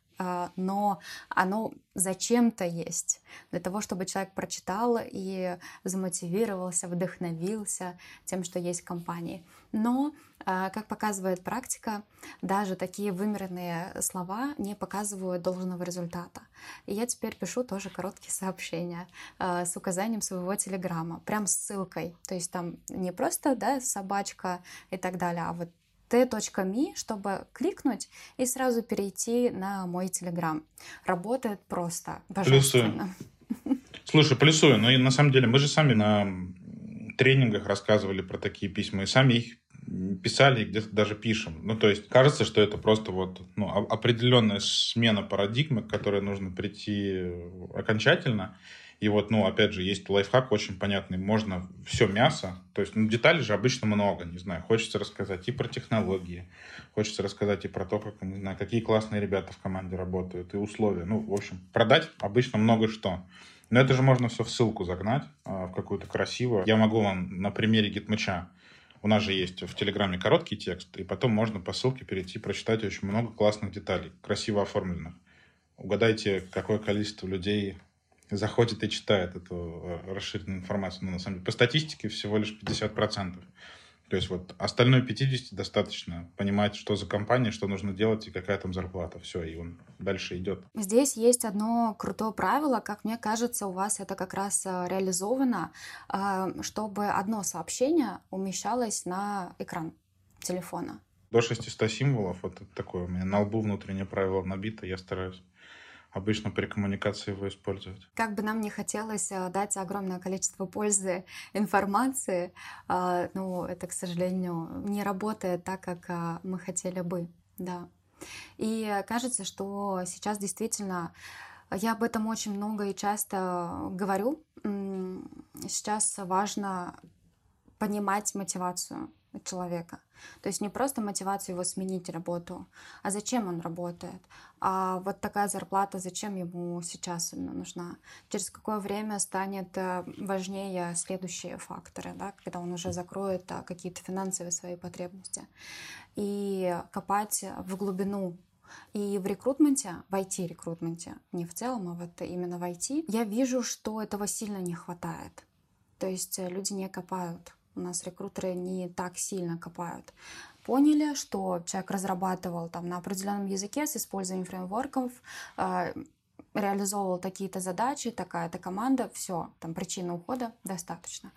но оно зачем-то есть, для того, чтобы человек прочитал и замотивировался, вдохновился тем, что есть в компании. Но, а, как показывает практика, даже такие вымеренные слова не показывают должного результата. И я теперь пишу тоже короткие сообщения а, с указанием своего телеграмма, прям с ссылкой. То есть там не просто да, собачка и так далее, а вот t.me, чтобы кликнуть и сразу перейти на мой телеграм. Работает просто. Плюсую. Слушай, плюсую, но и на самом деле мы же сами на тренингах рассказывали про такие письма, и сами их писали и где-то даже пишем. Ну, то есть кажется, что это просто вот ну, определенная смена парадигмы, к которой нужно прийти окончательно. И вот, ну, опять же, есть лайфхак очень понятный. Можно все мясо, то есть, ну, деталей же обычно много, не знаю. Хочется рассказать и про технологии, хочется рассказать и про то, как, не знаю, какие классные ребята в команде работают, и условия. Ну, в общем, продать обычно много что. Но это же можно все в ссылку загнать, а, в какую-то красивую. Я могу вам на примере гитмача у нас же есть в Телеграме короткий текст, и потом можно по ссылке перейти, прочитать очень много классных деталей, красиво оформленных. Угадайте, какое количество людей заходит и читает эту э, расширенную информацию. Но на самом деле по статистике всего лишь 50%. То есть вот остальной 50 достаточно понимать, что за компания, что нужно делать и какая там зарплата. Все, и он дальше идет. Здесь есть одно крутое правило, как мне кажется, у вас это как раз э, реализовано, э, чтобы одно сообщение умещалось на экран телефона. До 600 символов, вот такое у меня на лбу внутреннее правило набито, я стараюсь обычно при коммуникации его использовать. Как бы нам не хотелось э, дать огромное количество пользы информации, э, ну, это, к сожалению, не работает так, как э, мы хотели бы, да. И кажется, что сейчас действительно я об этом очень много и часто говорю. Сейчас важно понимать мотивацию человека. То есть не просто мотивацию его сменить работу, а зачем он работает. А вот такая зарплата, зачем ему сейчас нужна. Через какое время станет э, важнее следующие факторы, да, когда он уже закроет э, какие-то финансовые свои потребности. И копать в глубину и в рекрутменте, в IT-рекрутменте, не в целом, а вот именно в IT, я вижу, что этого сильно не хватает. То есть э, люди не копают у нас рекрутеры не так сильно копают. Поняли, что человек разрабатывал там на определенном языке с использованием фреймворков, э, реализовывал такие-то задачи, такая-то команда, все, там причина ухода достаточно.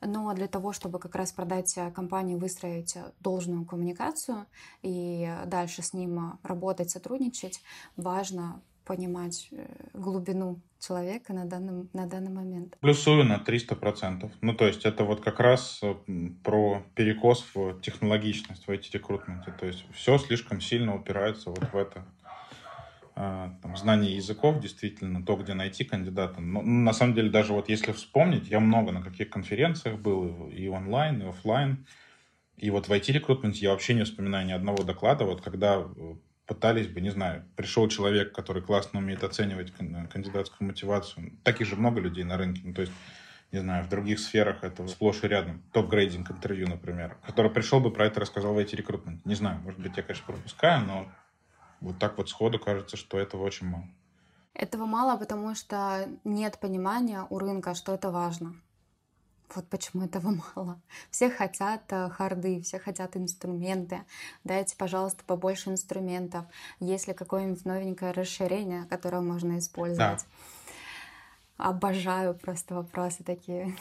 Но для того, чтобы как раз продать компании, выстроить должную коммуникацию и дальше с ним работать, сотрудничать, важно понимать э, глубину человека на, данном, на данный момент. Плюсую на 300%. Ну, то есть это вот как раз э, про перекос в технологичность в эти рекрутменте. То есть все слишком сильно упирается вот в это. А, там, знание языков, действительно, то, где найти кандидата. Но, ну, на самом деле, даже вот если вспомнить, я много на каких конференциях был, и онлайн, и офлайн. И вот в IT-рекрутменте я вообще не вспоминаю ни одного доклада, вот когда э, пытались бы, не знаю, пришел человек, который классно умеет оценивать кандидатскую мотивацию. Таких же много людей на рынке. Ну, то есть, не знаю, в других сферах это сплошь и рядом. Топ-грейдинг интервью, например. Который пришел бы про это рассказал в эти рекрутмент. Не знаю, может быть, я, конечно, пропускаю, но вот так вот сходу кажется, что этого очень мало. Этого мало, потому что нет понимания у рынка, что это важно. Вот почему этого мало. Все хотят э, харды, все хотят инструменты. Дайте, пожалуйста, побольше инструментов. Есть ли какое-нибудь новенькое расширение, которое можно использовать? Да. Обожаю просто вопросы такие.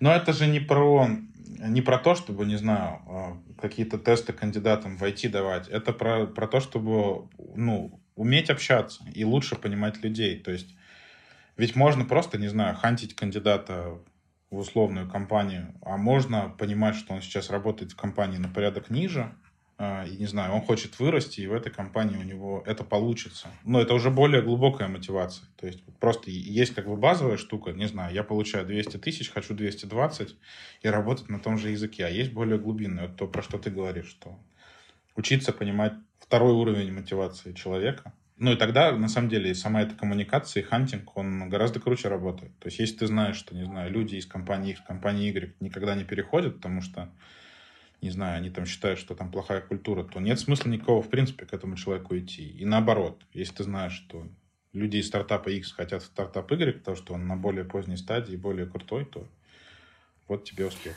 Но это же не про, не про то, чтобы, не знаю, а, какие-то тесты кандидатам в IT давать. Это про, про то, чтобы ну, уметь общаться и лучше понимать людей. То есть ведь можно просто, не знаю, хантить кандидата в условную компанию, а можно понимать, что он сейчас работает в компании на порядок ниже, а, и не знаю, он хочет вырасти, и в этой компании у него это получится. Но это уже более глубокая мотивация. То есть просто есть как бы базовая штука, не знаю, я получаю 200 тысяч, хочу 220 и работать на том же языке. А есть более глубинная, вот то, про что ты говоришь, что учиться понимать второй уровень мотивации человека. Ну и тогда, на самом деле, сама эта коммуникация и хантинг, он гораздо круче работает. То есть если ты знаешь, что, не знаю, люди из компании X компании Y никогда не переходят, потому что не знаю, они там считают, что там плохая культура, то нет смысла никакого, в принципе, к этому человеку идти. И наоборот, если ты знаешь, что люди из стартапа X хотят в стартап Y, потому что он на более поздней стадии, более крутой, то вот тебе успех.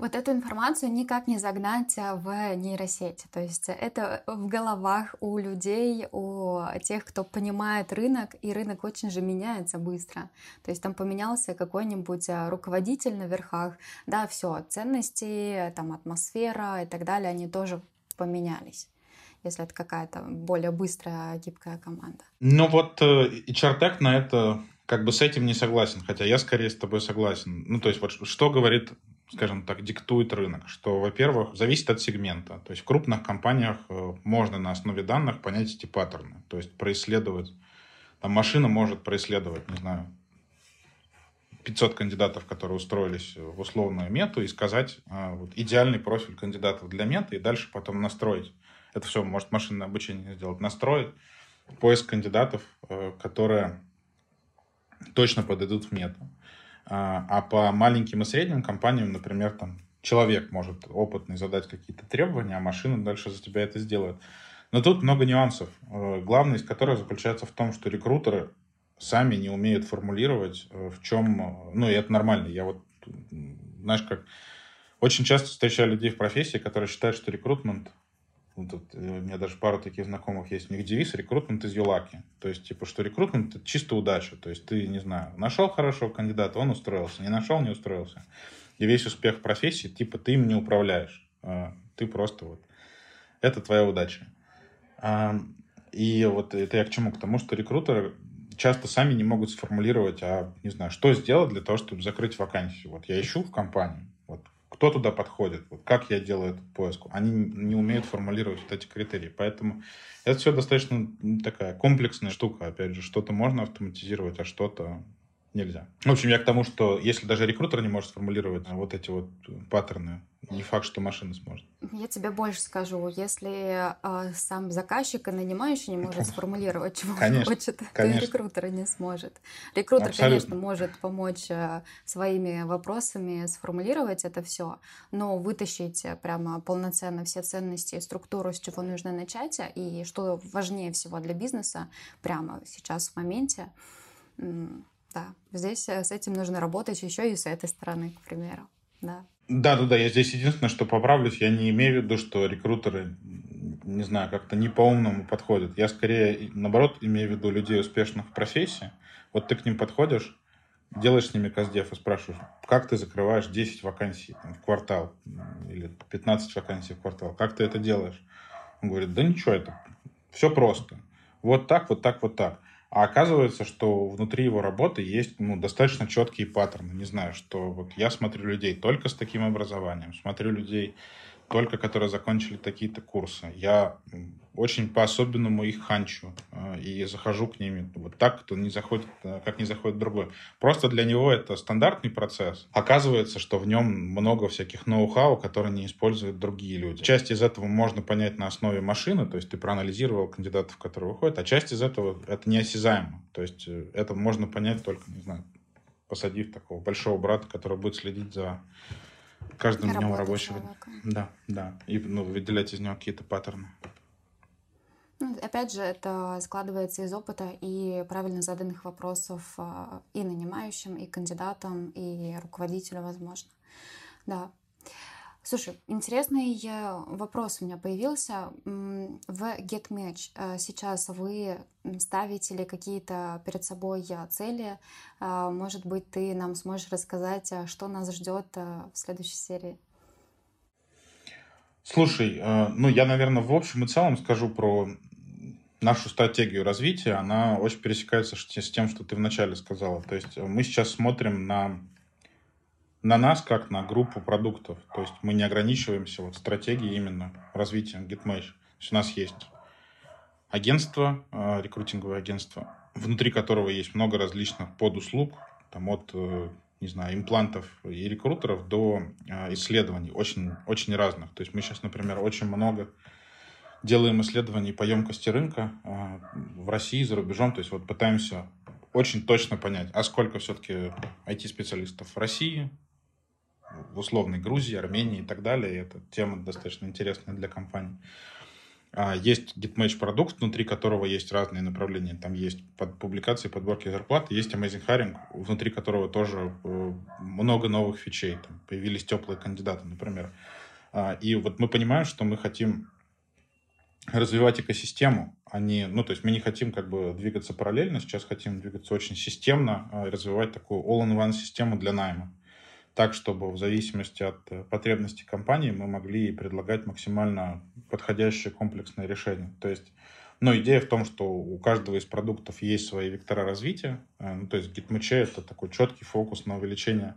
Вот эту информацию никак не загнать а, в нейросети. То есть это в головах у людей, у тех, кто понимает рынок, и рынок очень же меняется быстро. То есть там поменялся какой-нибудь а, руководитель на верхах, да, все, ценности, там атмосфера и так далее, они тоже поменялись если это какая-то более быстрая, гибкая команда. Ну вот э, и Чартек на это как бы с этим не согласен, хотя я скорее с тобой согласен. Ну, то есть вот что говорит скажем так, диктует рынок, что, во-первых, зависит от сегмента. То есть в крупных компаниях э, можно на основе данных понять эти паттерны, то есть происследовать. Там машина может происследовать, не знаю, 500 кандидатов, которые устроились в условную мету, и сказать а, вот, идеальный профиль кандидатов для меты, и дальше потом настроить. Это все может машинное обучение сделать. Настроить поиск кандидатов, э, которые точно подойдут в мету. А, а по маленьким и средним компаниям, например, там человек может опытный задать какие-то требования, а машина дальше за тебя это сделает. Но тут много нюансов, э, главный из которых заключается в том, что рекрутеры сами не умеют формулировать, э, в чем... Э, ну, и это нормально. Я вот, знаешь, как... Очень часто встречаю людей в профессии, которые считают, что рекрутмент ну, тут, э, у меня даже пару таких знакомых есть. У них девиз «рекрутмент из юлаки». То есть, типа, что рекрутмент — это чисто удача. То есть, ты, не знаю, нашел хорошего кандидата, он устроился. Не нашел, не устроился. И весь успех профессии, типа, ты им не управляешь. А ты просто вот... Это твоя удача. А, и вот это я к чему? К тому, что рекрутеры часто сами не могут сформулировать, а, не знаю, что сделать для того, чтобы закрыть вакансию. Вот я ищу в компанию, вот кто туда подходит, вот как я делаю этот поиск. Они не умеют формулировать вот эти критерии. Поэтому это все достаточно такая комплексная штука. Опять же, что-то можно автоматизировать, а что-то нельзя. В общем, я к тому, что если даже рекрутер не может сформулировать вот эти вот паттерны, не факт, что машина сможет. Я тебе больше скажу, если э, сам заказчик и нанимающий не может сформулировать, чего конечно, он хочет, конечно. то и рекрутер не сможет. Рекрутер, Абсолютно. конечно, может помочь э, своими вопросами сформулировать это все, но вытащить прямо полноценно все ценности и структуру, с чего нужно начать, и что важнее всего для бизнеса прямо сейчас в моменте, да, здесь э, с этим нужно работать еще и с этой стороны, к примеру. Да. Да, да, да. Я здесь единственное, что поправлюсь, я не имею в виду, что рекрутеры, не знаю, как-то не по-умному подходят. Я скорее, наоборот, имею в виду людей, успешных в профессии. Вот ты к ним подходишь, делаешь с ними каздев и спрашиваешь, как ты закрываешь 10 вакансий там, в квартал или 15 вакансий в квартал, как ты это делаешь? Он говорит, да ничего, это все просто. Вот так, вот так, вот так. А оказывается, что внутри его работы есть ну, достаточно четкие паттерны. Не знаю, что вот я смотрю людей только с таким образованием, смотрю людей только которые закончили такие-то курсы. Я очень по-особенному их ханчу э, и захожу к ними вот так, кто не заходит, э, как не заходит другой. Просто для него это стандартный процесс. Оказывается, что в нем много всяких ноу-хау, которые не используют другие люди. Часть из этого можно понять на основе машины, то есть ты проанализировал кандидатов, которые выходят, а часть из этого это неосязаемо. То есть э, это можно понять только, не знаю, посадив такого большого брата, который будет следить за каждым днем рабочего. Человека. Да, да. И ну, выделять из него какие-то паттерны. Ну, опять же, это складывается из опыта и правильно заданных вопросов а, и нанимающим, и кандидатам, и руководителю, возможно. Да. Слушай, интересный э, вопрос у меня появился. В GetMatch э, сейчас вы ставите ли какие-то перед собой э, цели? Может быть, ты нам сможешь рассказать, что нас ждет в следующей серии? Слушай, ну я, наверное, в общем и целом скажу про нашу стратегию развития. Она очень пересекается с тем, что ты вначале сказала. То есть мы сейчас смотрим на на нас как на группу продуктов. То есть мы не ограничиваемся вот стратегией именно развития GitMesh. То есть у нас есть агентство, э, рекрутинговое агентство, внутри которого есть много различных подуслуг, там от, э, не знаю, имплантов и рекрутеров до э, исследований, очень, очень разных. То есть мы сейчас, например, очень много делаем исследований по емкости рынка в России, за рубежом. То есть вот пытаемся очень точно понять, а сколько все-таки IT-специалистов в России, в условной Грузии, Армении и так далее. И эта тема достаточно интересная для компании. А, есть GitMatch продукт, внутри которого есть разные направления. Там есть под публикации, подборки зарплат, есть Amazing Hiring, внутри которого тоже э, много новых фичей. Там появились теплые кандидаты, например. А, и вот мы понимаем, что мы хотим развивать экосистему, а не, ну, то есть мы не хотим как бы двигаться параллельно, сейчас хотим двигаться очень системно, а развивать такую all-in-one систему для найма так, чтобы в зависимости от э, потребностей компании мы могли предлагать максимально подходящее комплексное решение. То есть, но идея в том, что у каждого из продуктов есть свои вектора развития. Э, ну, то есть GitMatch — это такой четкий фокус на увеличение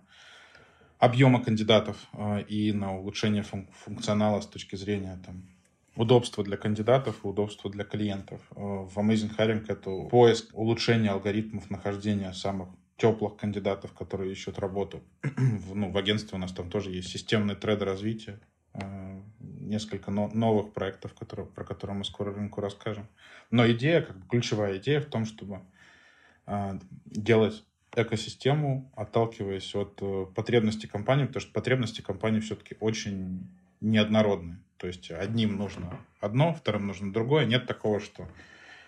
объема кандидатов э, и на улучшение фун- функционала с точки зрения там, удобства для кандидатов и удобства для клиентов. В Amazing Hiring это поиск, улучшение алгоритмов нахождения самых теплых кандидатов, которые ищут работу. в, ну, в агентстве у нас там тоже есть системный тред развития, э, несколько но, новых проектов, которые, про которые мы скоро рынку расскажем. Но идея, как бы ключевая идея в том, чтобы э, делать экосистему, отталкиваясь от э, потребностей компании, потому что потребности компании все-таки очень неоднородные. То есть одним нужно одно, вторым нужно другое. Нет такого, что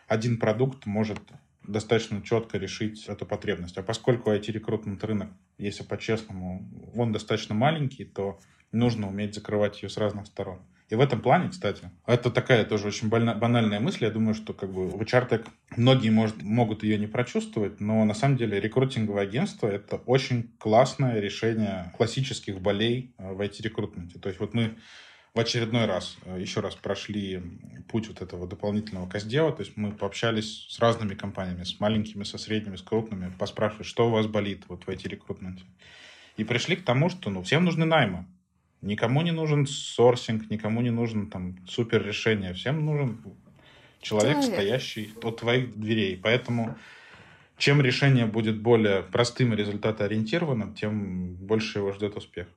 один продукт может достаточно четко решить эту потребность. А поскольку IT-рекрутмент рынок, если по-честному, он достаточно маленький, то нужно уметь закрывать ее с разных сторон. И в этом плане, кстати, это такая тоже очень банальная мысль. Я думаю, что как бы в HR многие может, могут ее не прочувствовать, но на самом деле рекрутинговое агентство — это очень классное решение классических болей э, в IT-рекрутменте. То есть вот мы в очередной раз, э, еще раз прошли путь вот этого дополнительного каздева, то есть мы пообщались с разными компаниями, с маленькими, со средними, с крупными, поспрашивали, что у вас болит вот в IT-рекрутменте. И пришли к тому, что ну, всем нужны наймы. Никому не нужен сорсинг, никому не нужен там супер решение. Всем нужен человек, человек, стоящий от твоих дверей. Поэтому чем решение будет более простым и результатоориентированным, тем больше его ждет успех.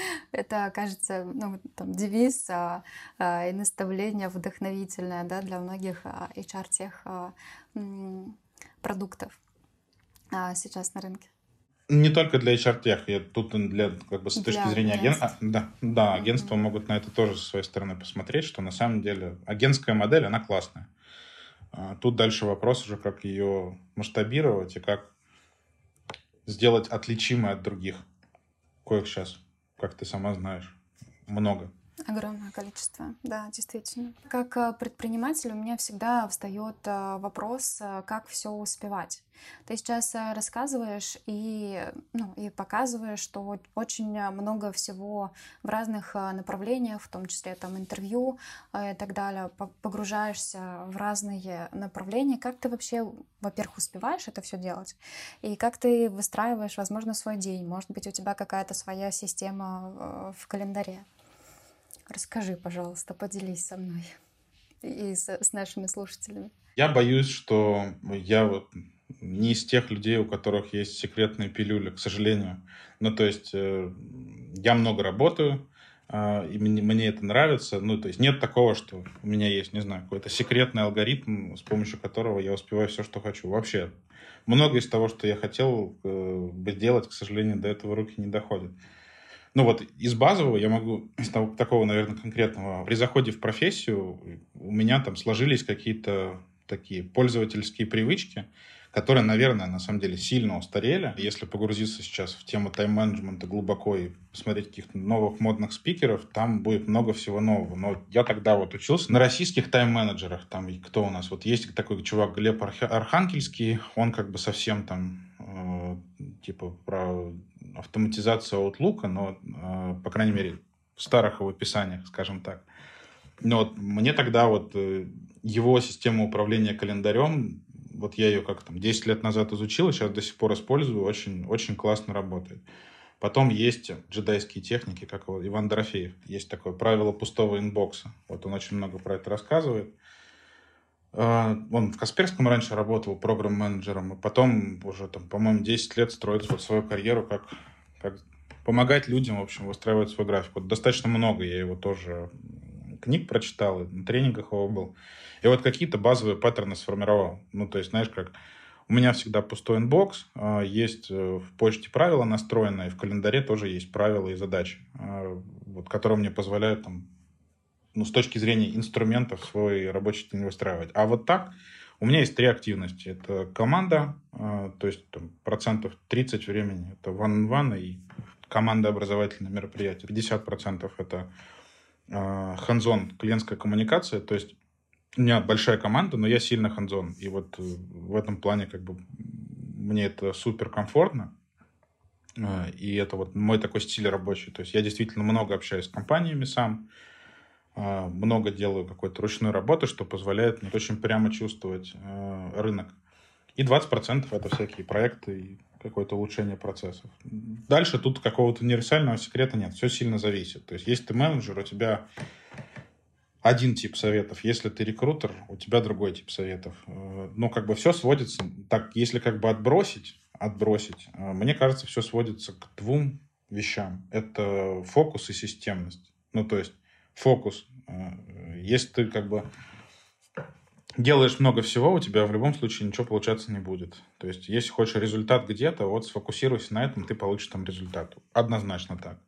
Это, кажется, ну, там, девиз а, а, и наставление вдохновительное да, для многих а, HR-тех а, продуктов а, сейчас на рынке. Не только для HR-тех, я тут для, как бы, с точки для зрения агентства. А, да, да, агентства mm-hmm. могут на это тоже со своей стороны посмотреть, что на самом деле агентская модель, она классная. А, тут дальше вопрос уже, как ее масштабировать и как сделать отличимой от других, коих сейчас как ты сама знаешь, много. Огромное количество, да, действительно. Как э, предприниматель у меня всегда встает э, вопрос, э, как все успевать. Ты сейчас рассказываешь и, ну, и показываешь, что очень много всего в разных направлениях, в том числе там интервью и так далее, погружаешься в разные направления. Как ты вообще, во-первых, успеваешь это все делать? И как ты выстраиваешь, возможно, свой день? Может быть, у тебя какая-то своя система в календаре? Расскажи, пожалуйста, поделись со мной и с, с нашими слушателями. Я боюсь, что я вот не из тех людей, у которых есть секретные пилюли, к сожалению. Ну, то есть э, я много работаю, э, и мне, мне это нравится. Ну, то есть нет такого, что у меня есть, не знаю, какой-то секретный алгоритм, с помощью которого я успеваю все, что хочу. Вообще, много из того, что я хотел э, бы делать, к сожалению, до этого руки не доходят. Ну вот из базового я могу, из того, такого, наверное, конкретного, при заходе в профессию у меня там сложились какие-то такие пользовательские привычки, которые, наверное, на самом деле сильно устарели. Если погрузиться сейчас в тему тайм-менеджмента глубоко и посмотреть каких-то новых модных спикеров, там будет много всего нового. Но я тогда вот учился на российских тайм-менеджерах. Там кто у нас? Вот есть такой чувак Глеб Архангельский, он как бы совсем там э, типа про автоматизацию Outlook, но, э, по крайней мере, в старых его описаниях, скажем так. Но вот мне тогда вот э, его система управления календарем, вот я ее как там 10 лет назад изучил, сейчас до сих пор использую, очень, очень классно работает. Потом есть джедайские техники, как его, Иван Дорофеев. Есть такое правило пустого инбокса. Вот он очень много про это рассказывает. А, он в Касперском раньше работал программ-менеджером, и потом уже, там, по-моему, 10 лет строит вот свою карьеру, как, как помогать людям, в общем, выстраивать свой график. Вот достаточно много я его тоже книг прочитал, на тренингах его был. И вот какие-то базовые паттерны сформировал. Ну, то есть, знаешь, как у меня всегда пустой inbox, а, есть э, в почте правила настроенные, в календаре тоже есть правила и задачи, а, вот, которые мне позволяют там, ну, с точки зрения инструментов свой рабочий день выстраивать. А вот так у меня есть три активности. Это команда, а, то есть там, процентов 30 времени это one-on-one и команда образовательное мероприятие. 50 процентов это ханзон, клиентская коммуникация, то есть у меня большая команда, но я сильно ханзон. И вот э, в этом плане как бы мне это супер комфортно. Э, и это вот мой такой стиль рабочий. То есть я действительно много общаюсь с компаниями сам, э, много делаю какой-то ручной работы, что позволяет мне очень прямо чувствовать рынок. И 20% это всякие проекты и какое-то улучшение процессов. Дальше тут какого-то универсального секрета нет. Все сильно зависит. То есть, если ты менеджер, у тебя один тип советов. Если ты рекрутер, у тебя другой тип советов. Э, но как бы все сводится, так, если как бы отбросить, отбросить, э, мне кажется, все сводится к двум вещам. Это фокус и системность. Ну, то есть фокус. Э, если ты как бы делаешь много всего, у тебя в любом случае ничего получаться не будет. То есть, если хочешь результат где-то, вот сфокусируйся на этом, ты получишь там результат. Однозначно так.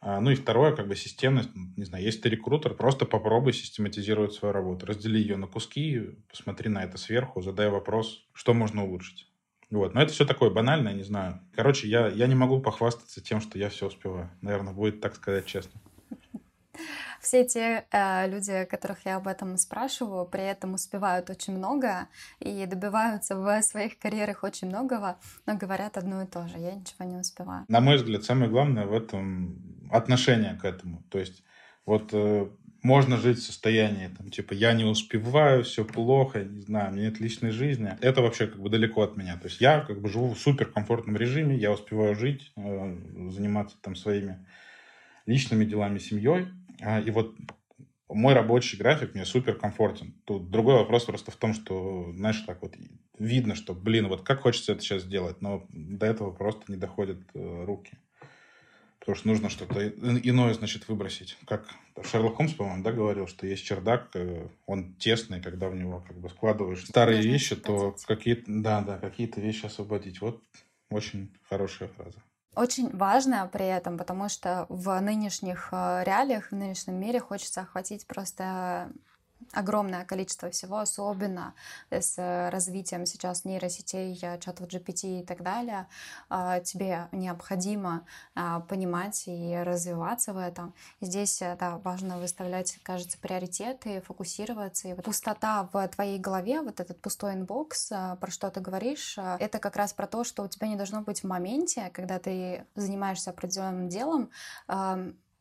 А, ну и второе, как бы системность, не знаю, если ты рекрутер, просто попробуй систематизировать свою работу. Раздели ее на куски, посмотри на это сверху, задай вопрос, что можно улучшить. Вот. Но это все такое банальное, не знаю. Короче, я, я не могу похвастаться тем, что я все успеваю. Наверное, будет так сказать честно все те э, люди, которых я об этом спрашиваю, при этом успевают очень много и добиваются в своих карьерах очень многого, но говорят одно и то же. Я ничего не успеваю. На мой взгляд, самое главное в этом отношение к этому. То есть вот э, можно жить в состоянии, там, типа, я не успеваю, все плохо, не знаю, у меня нет личной жизни. Это вообще как бы далеко от меня. То есть я как бы живу в суперкомфортном режиме, я успеваю жить, э, заниматься там своими личными делами, семьей, и вот мой рабочий график мне супер комфортен. Тут другой вопрос просто в том, что, знаешь, так вот видно, что, блин, вот как хочется это сейчас сделать, но до этого просто не доходят э, руки. Потому что нужно что-то иное, значит, выбросить. Как Шерлок Холмс, по-моему, да, говорил, что есть чердак, э, он тесный, когда в него как бы складываешь старые Можно вещи, то какие-то, да, да, какие-то вещи освободить. Вот очень хорошая фраза. Очень важно при этом, потому что в нынешних э, реалиях, в нынешнем мире хочется охватить просто огромное количество всего, особенно с э, развитием сейчас нейросетей, чатов GPT и так далее, а, тебе необходимо а, понимать и развиваться в этом. Здесь э, да, важно выставлять, кажется, приоритеты, фокусироваться. И вот пустота в твоей голове, вот этот пустой inbox, э, про что ты говоришь, это как раз про то, что у тебя не должно быть в моменте, когда ты занимаешься определенным делом,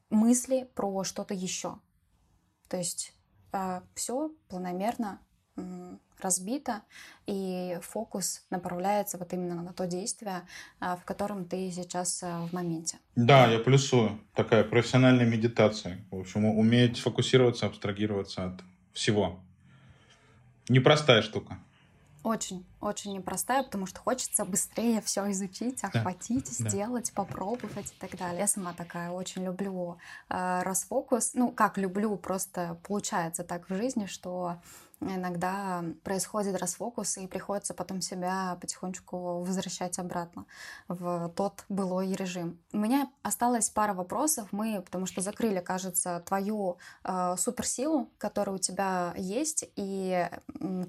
мысли про что-то еще. То есть все планомерно разбито, и фокус направляется вот именно на то действие, а, в котором ты сейчас а, в моменте. Да, я плюсую. Такая профессиональная медитация. В общем, уметь фокусироваться, абстрагироваться от всего. Непростая штука. Очень, очень непростая, потому что хочется быстрее все изучить, охватить, да. сделать, да. попробовать и так далее. Я сама такая очень люблю э, расфокус. Ну, как люблю, просто получается так в жизни, что иногда происходит расфокус, и приходится потом себя потихонечку возвращать обратно в тот былой режим. У меня осталось пара вопросов. Мы, потому что закрыли, кажется, твою э, суперсилу, которая у тебя есть, и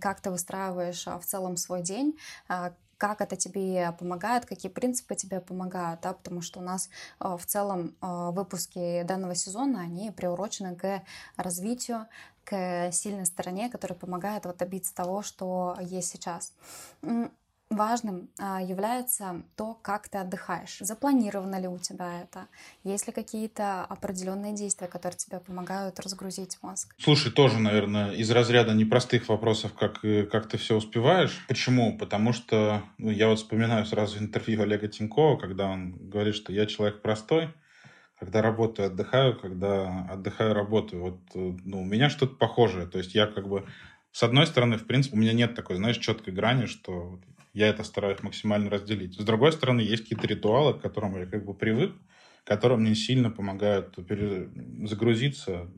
как ты выстраиваешь а, в целом свой день, а, как это тебе помогает, какие принципы тебе помогают, да, потому что у нас в целом выпуски данного сезона, они приурочены к развитию, к сильной стороне, которая помогает вот добиться того, что есть сейчас важным а, является то, как ты отдыхаешь. Запланировано ли у тебя это? Есть ли какие-то определенные действия, которые тебе помогают разгрузить мозг? Слушай, тоже, наверное, из разряда непростых вопросов, как, как ты все успеваешь. Почему? Потому что ну, я вот вспоминаю сразу интервью Олега Тинькова, когда он говорит, что я человек простой, когда работаю, отдыхаю, когда отдыхаю, работаю. Вот э, ну, у меня что-то похожее. То есть я как бы с одной стороны, в принципе, у меня нет такой, знаешь, четкой грани, что я это стараюсь максимально разделить. С другой стороны, есть какие-то ритуалы, к которым я как бы привык, которые мне сильно помогают загрузиться,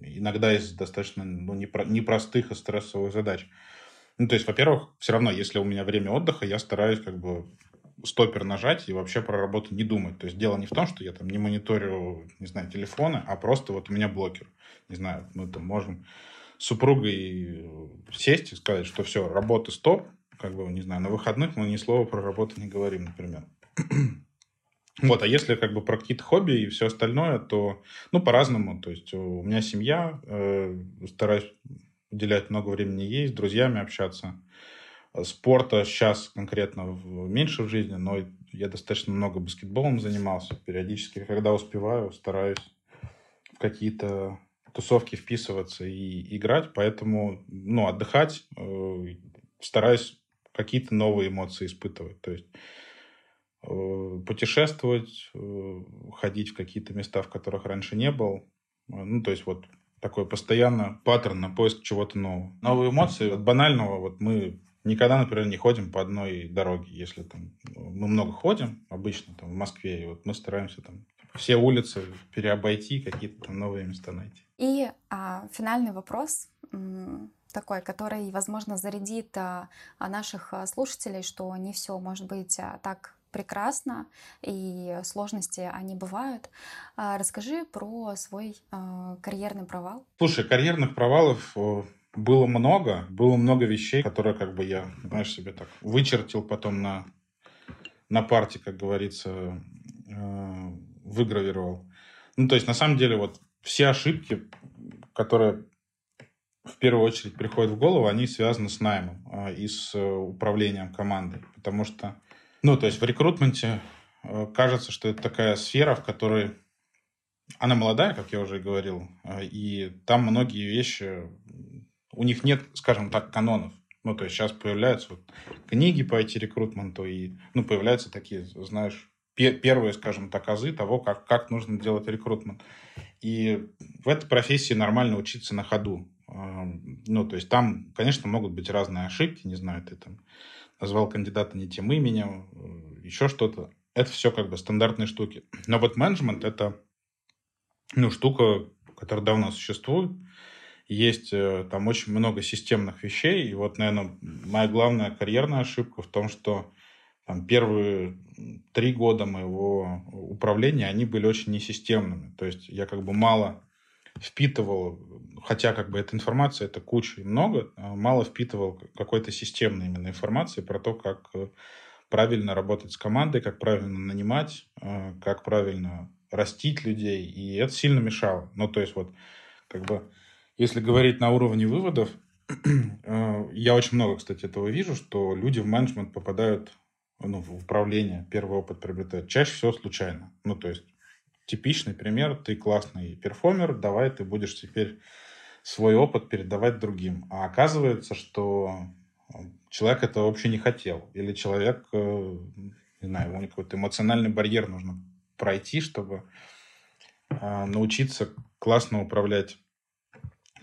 иногда из достаточно ну, непростых и стрессовых задач. Ну, то есть, во-первых, все равно, если у меня время отдыха, я стараюсь как бы стопер нажать и вообще про работу не думать. То есть дело не в том, что я там не мониторю, не знаю, телефоны, а просто вот у меня блокер. Не знаю, мы там можем с супругой сесть и сказать, что все, работа стоп, как бы, не знаю, на выходных мы ни слова про работу не говорим, например. Вот, а если как бы про какие-то хобби и все остальное, то, ну, по-разному. То есть у меня семья, э, стараюсь уделять много времени ей, с друзьями общаться. Спорта сейчас конкретно меньше в жизни, но я достаточно много баскетболом занимался. Периодически, когда успеваю, стараюсь в какие-то тусовки вписываться и играть. Поэтому, ну, отдыхать э, стараюсь какие-то новые эмоции испытывать. То есть э, путешествовать, э, ходить в какие-то места, в которых раньше не был. Ну, то есть вот такой постоянно паттерн на поиск чего-то нового. Новые эмоции от банального. Вот мы никогда, например, не ходим по одной дороге. Если там мы много ходим, обычно там в Москве, и вот мы стараемся там все улицы переобойти, какие-то там новые места найти. И а, финальный вопрос такой, который, возможно, зарядит а, наших а, слушателей, что не все может быть а, так прекрасно, и сложности они бывают. Расскажи про свой карьерный провал. Слушай, карьерных провалов было много, было много вещей, которые как бы я, знаешь, себе так вычертил потом на, на парте, как говорится, выгравировал. Ну, то есть, на самом деле, вот все ошибки, которые в первую очередь приходят в голову, они связаны с наймом а, и с э, управлением командой. Потому что, ну, то есть в рекрутменте э, кажется, что это такая сфера, в которой она молодая, как я уже говорил, а, и там многие вещи, у них нет, скажем так, канонов. Ну, то есть сейчас появляются вот книги по IT-рекрутменту, и, ну, появляются такие, знаешь, первые, скажем так, азы того, как, как нужно делать рекрутмент. И в этой профессии нормально учиться на ходу. Ну, то есть там, конечно, могут быть разные ошибки, не знаю, ты там назвал кандидата не тем именем, э, еще что-то. Это все как бы стандартные штуки. Но вот менеджмент — это ну, штука, которая давно существует. Есть э, там очень много системных вещей. И вот, наверное, моя главная карьерная ошибка в том, что там, первые три года моего управления, они были очень несистемными. То есть я как бы мало впитывал, хотя как бы эта информация, это куча и много, а мало впитывал какой-то системной именно информации про то, как э, правильно работать с командой, как правильно нанимать, э, как правильно растить людей, и это сильно мешало. Ну, то есть вот, как бы, если говорить на уровне выводов, э, я очень много, кстати, этого вижу, что люди в менеджмент попадают ну, в управление, первый опыт приобретают чаще всего случайно. Ну, то есть типичный пример, ты классный перформер, давай ты будешь теперь свой опыт передавать другим. А оказывается, что человек этого вообще не хотел. Или человек, э, не знаю, ему какой-то эмоциональный барьер нужно пройти, чтобы э, научиться классно управлять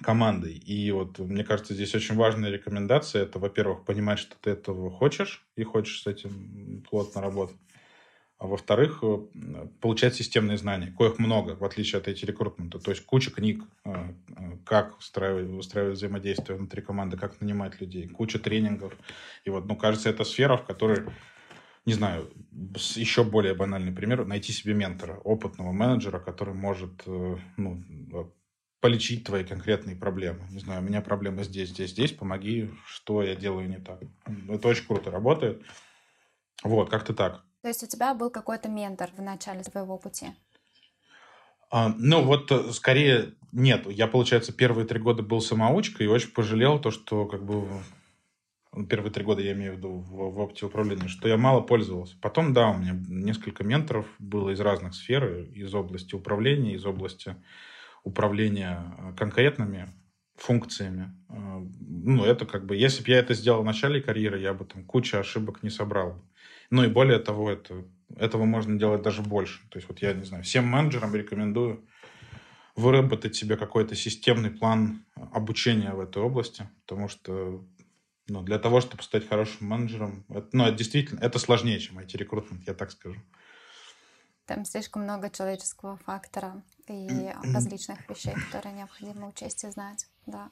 командой. И вот, мне кажется, здесь очень важная рекомендация. Это, во-первых, понимать, что ты этого хочешь и хочешь с этим плотно работать. А во-вторых, э, получать системные знания, коих много, в отличие от эти рекрутмента. То есть куча книг, э, э, как устраивать, устраивать взаимодействие внутри команды, как нанимать людей, куча тренингов. И вот, ну, кажется, это сфера, в которой, не знаю, еще более банальный пример, найти себе ментора, опытного менеджера, который может ну, полечить твои конкретные проблемы. Не знаю, у меня проблема здесь, здесь, здесь, помоги, что я делаю не так. Это очень круто работает. Вот, как-то так. То есть у тебя был какой-то ментор в начале твоего пути? А, ну, вот э, скорее нет. Я, получается, первые три года был самоучкой и очень пожалел то, что как бы первые три года я имею в виду в, в оптиуправлении, что я мало пользовался. Потом, да, у меня несколько менторов было из разных сфер, из области управления, из области управления э, конкретными функциями. Э, ну, это как бы, если бы я это сделал в начале карьеры, я бы там кучу ошибок не собрал. Ну и более того, это этого можно делать даже больше. То есть вот я не знаю, всем менеджерам рекомендую выработать себе какой-то системный план обучения в этой области, потому что ну, для того, чтобы стать хорошим менеджером, это, ну, это действительно, это сложнее, чем IT-рекрутмент, я так скажу. Там слишком много человеческого фактора и различных вещей, которые необходимо учесть и знать, да.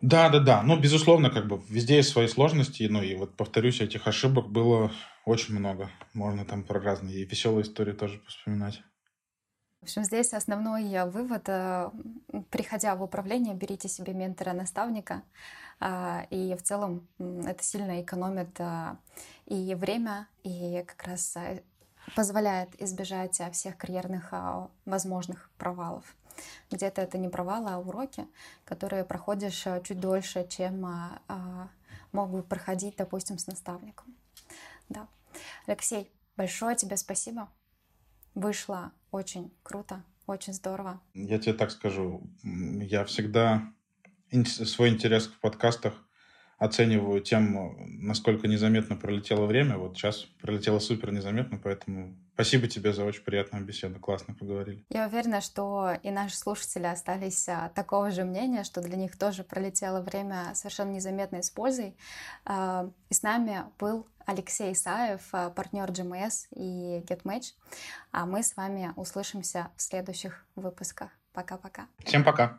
Да, да, да. Ну, безусловно, как бы везде есть свои сложности. Ну, и вот повторюсь, этих ошибок было очень много. Можно там про разные и веселые истории тоже вспоминать. В общем, здесь основной вывод. Э, приходя в управление, берите себе ментора-наставника. А, и в целом это сильно экономит а, и время, и как раз э, позволяет избежать э, всех карьерных а, возможных провалов. Где-то это не провалы, а уроки, которые проходишь э, чуть дольше, чем а, а, мог бы проходить, допустим, с наставником. Да. Алексей, большое тебе спасибо. Вышло очень круто, очень здорово. Я тебе так скажу, я всегда свой интерес в подкастах оцениваю тем, насколько незаметно пролетело время. Вот сейчас пролетело супер незаметно, поэтому спасибо тебе за очень приятную беседу. Классно поговорили. Я уверена, что и наши слушатели остались а, такого же мнения, что для них тоже пролетело время совершенно незаметно и с пользой. А, и с нами был Алексей Исаев, а, партнер GMS и GetMatch. А мы с вами услышимся в следующих выпусках. Пока-пока. Всем пока.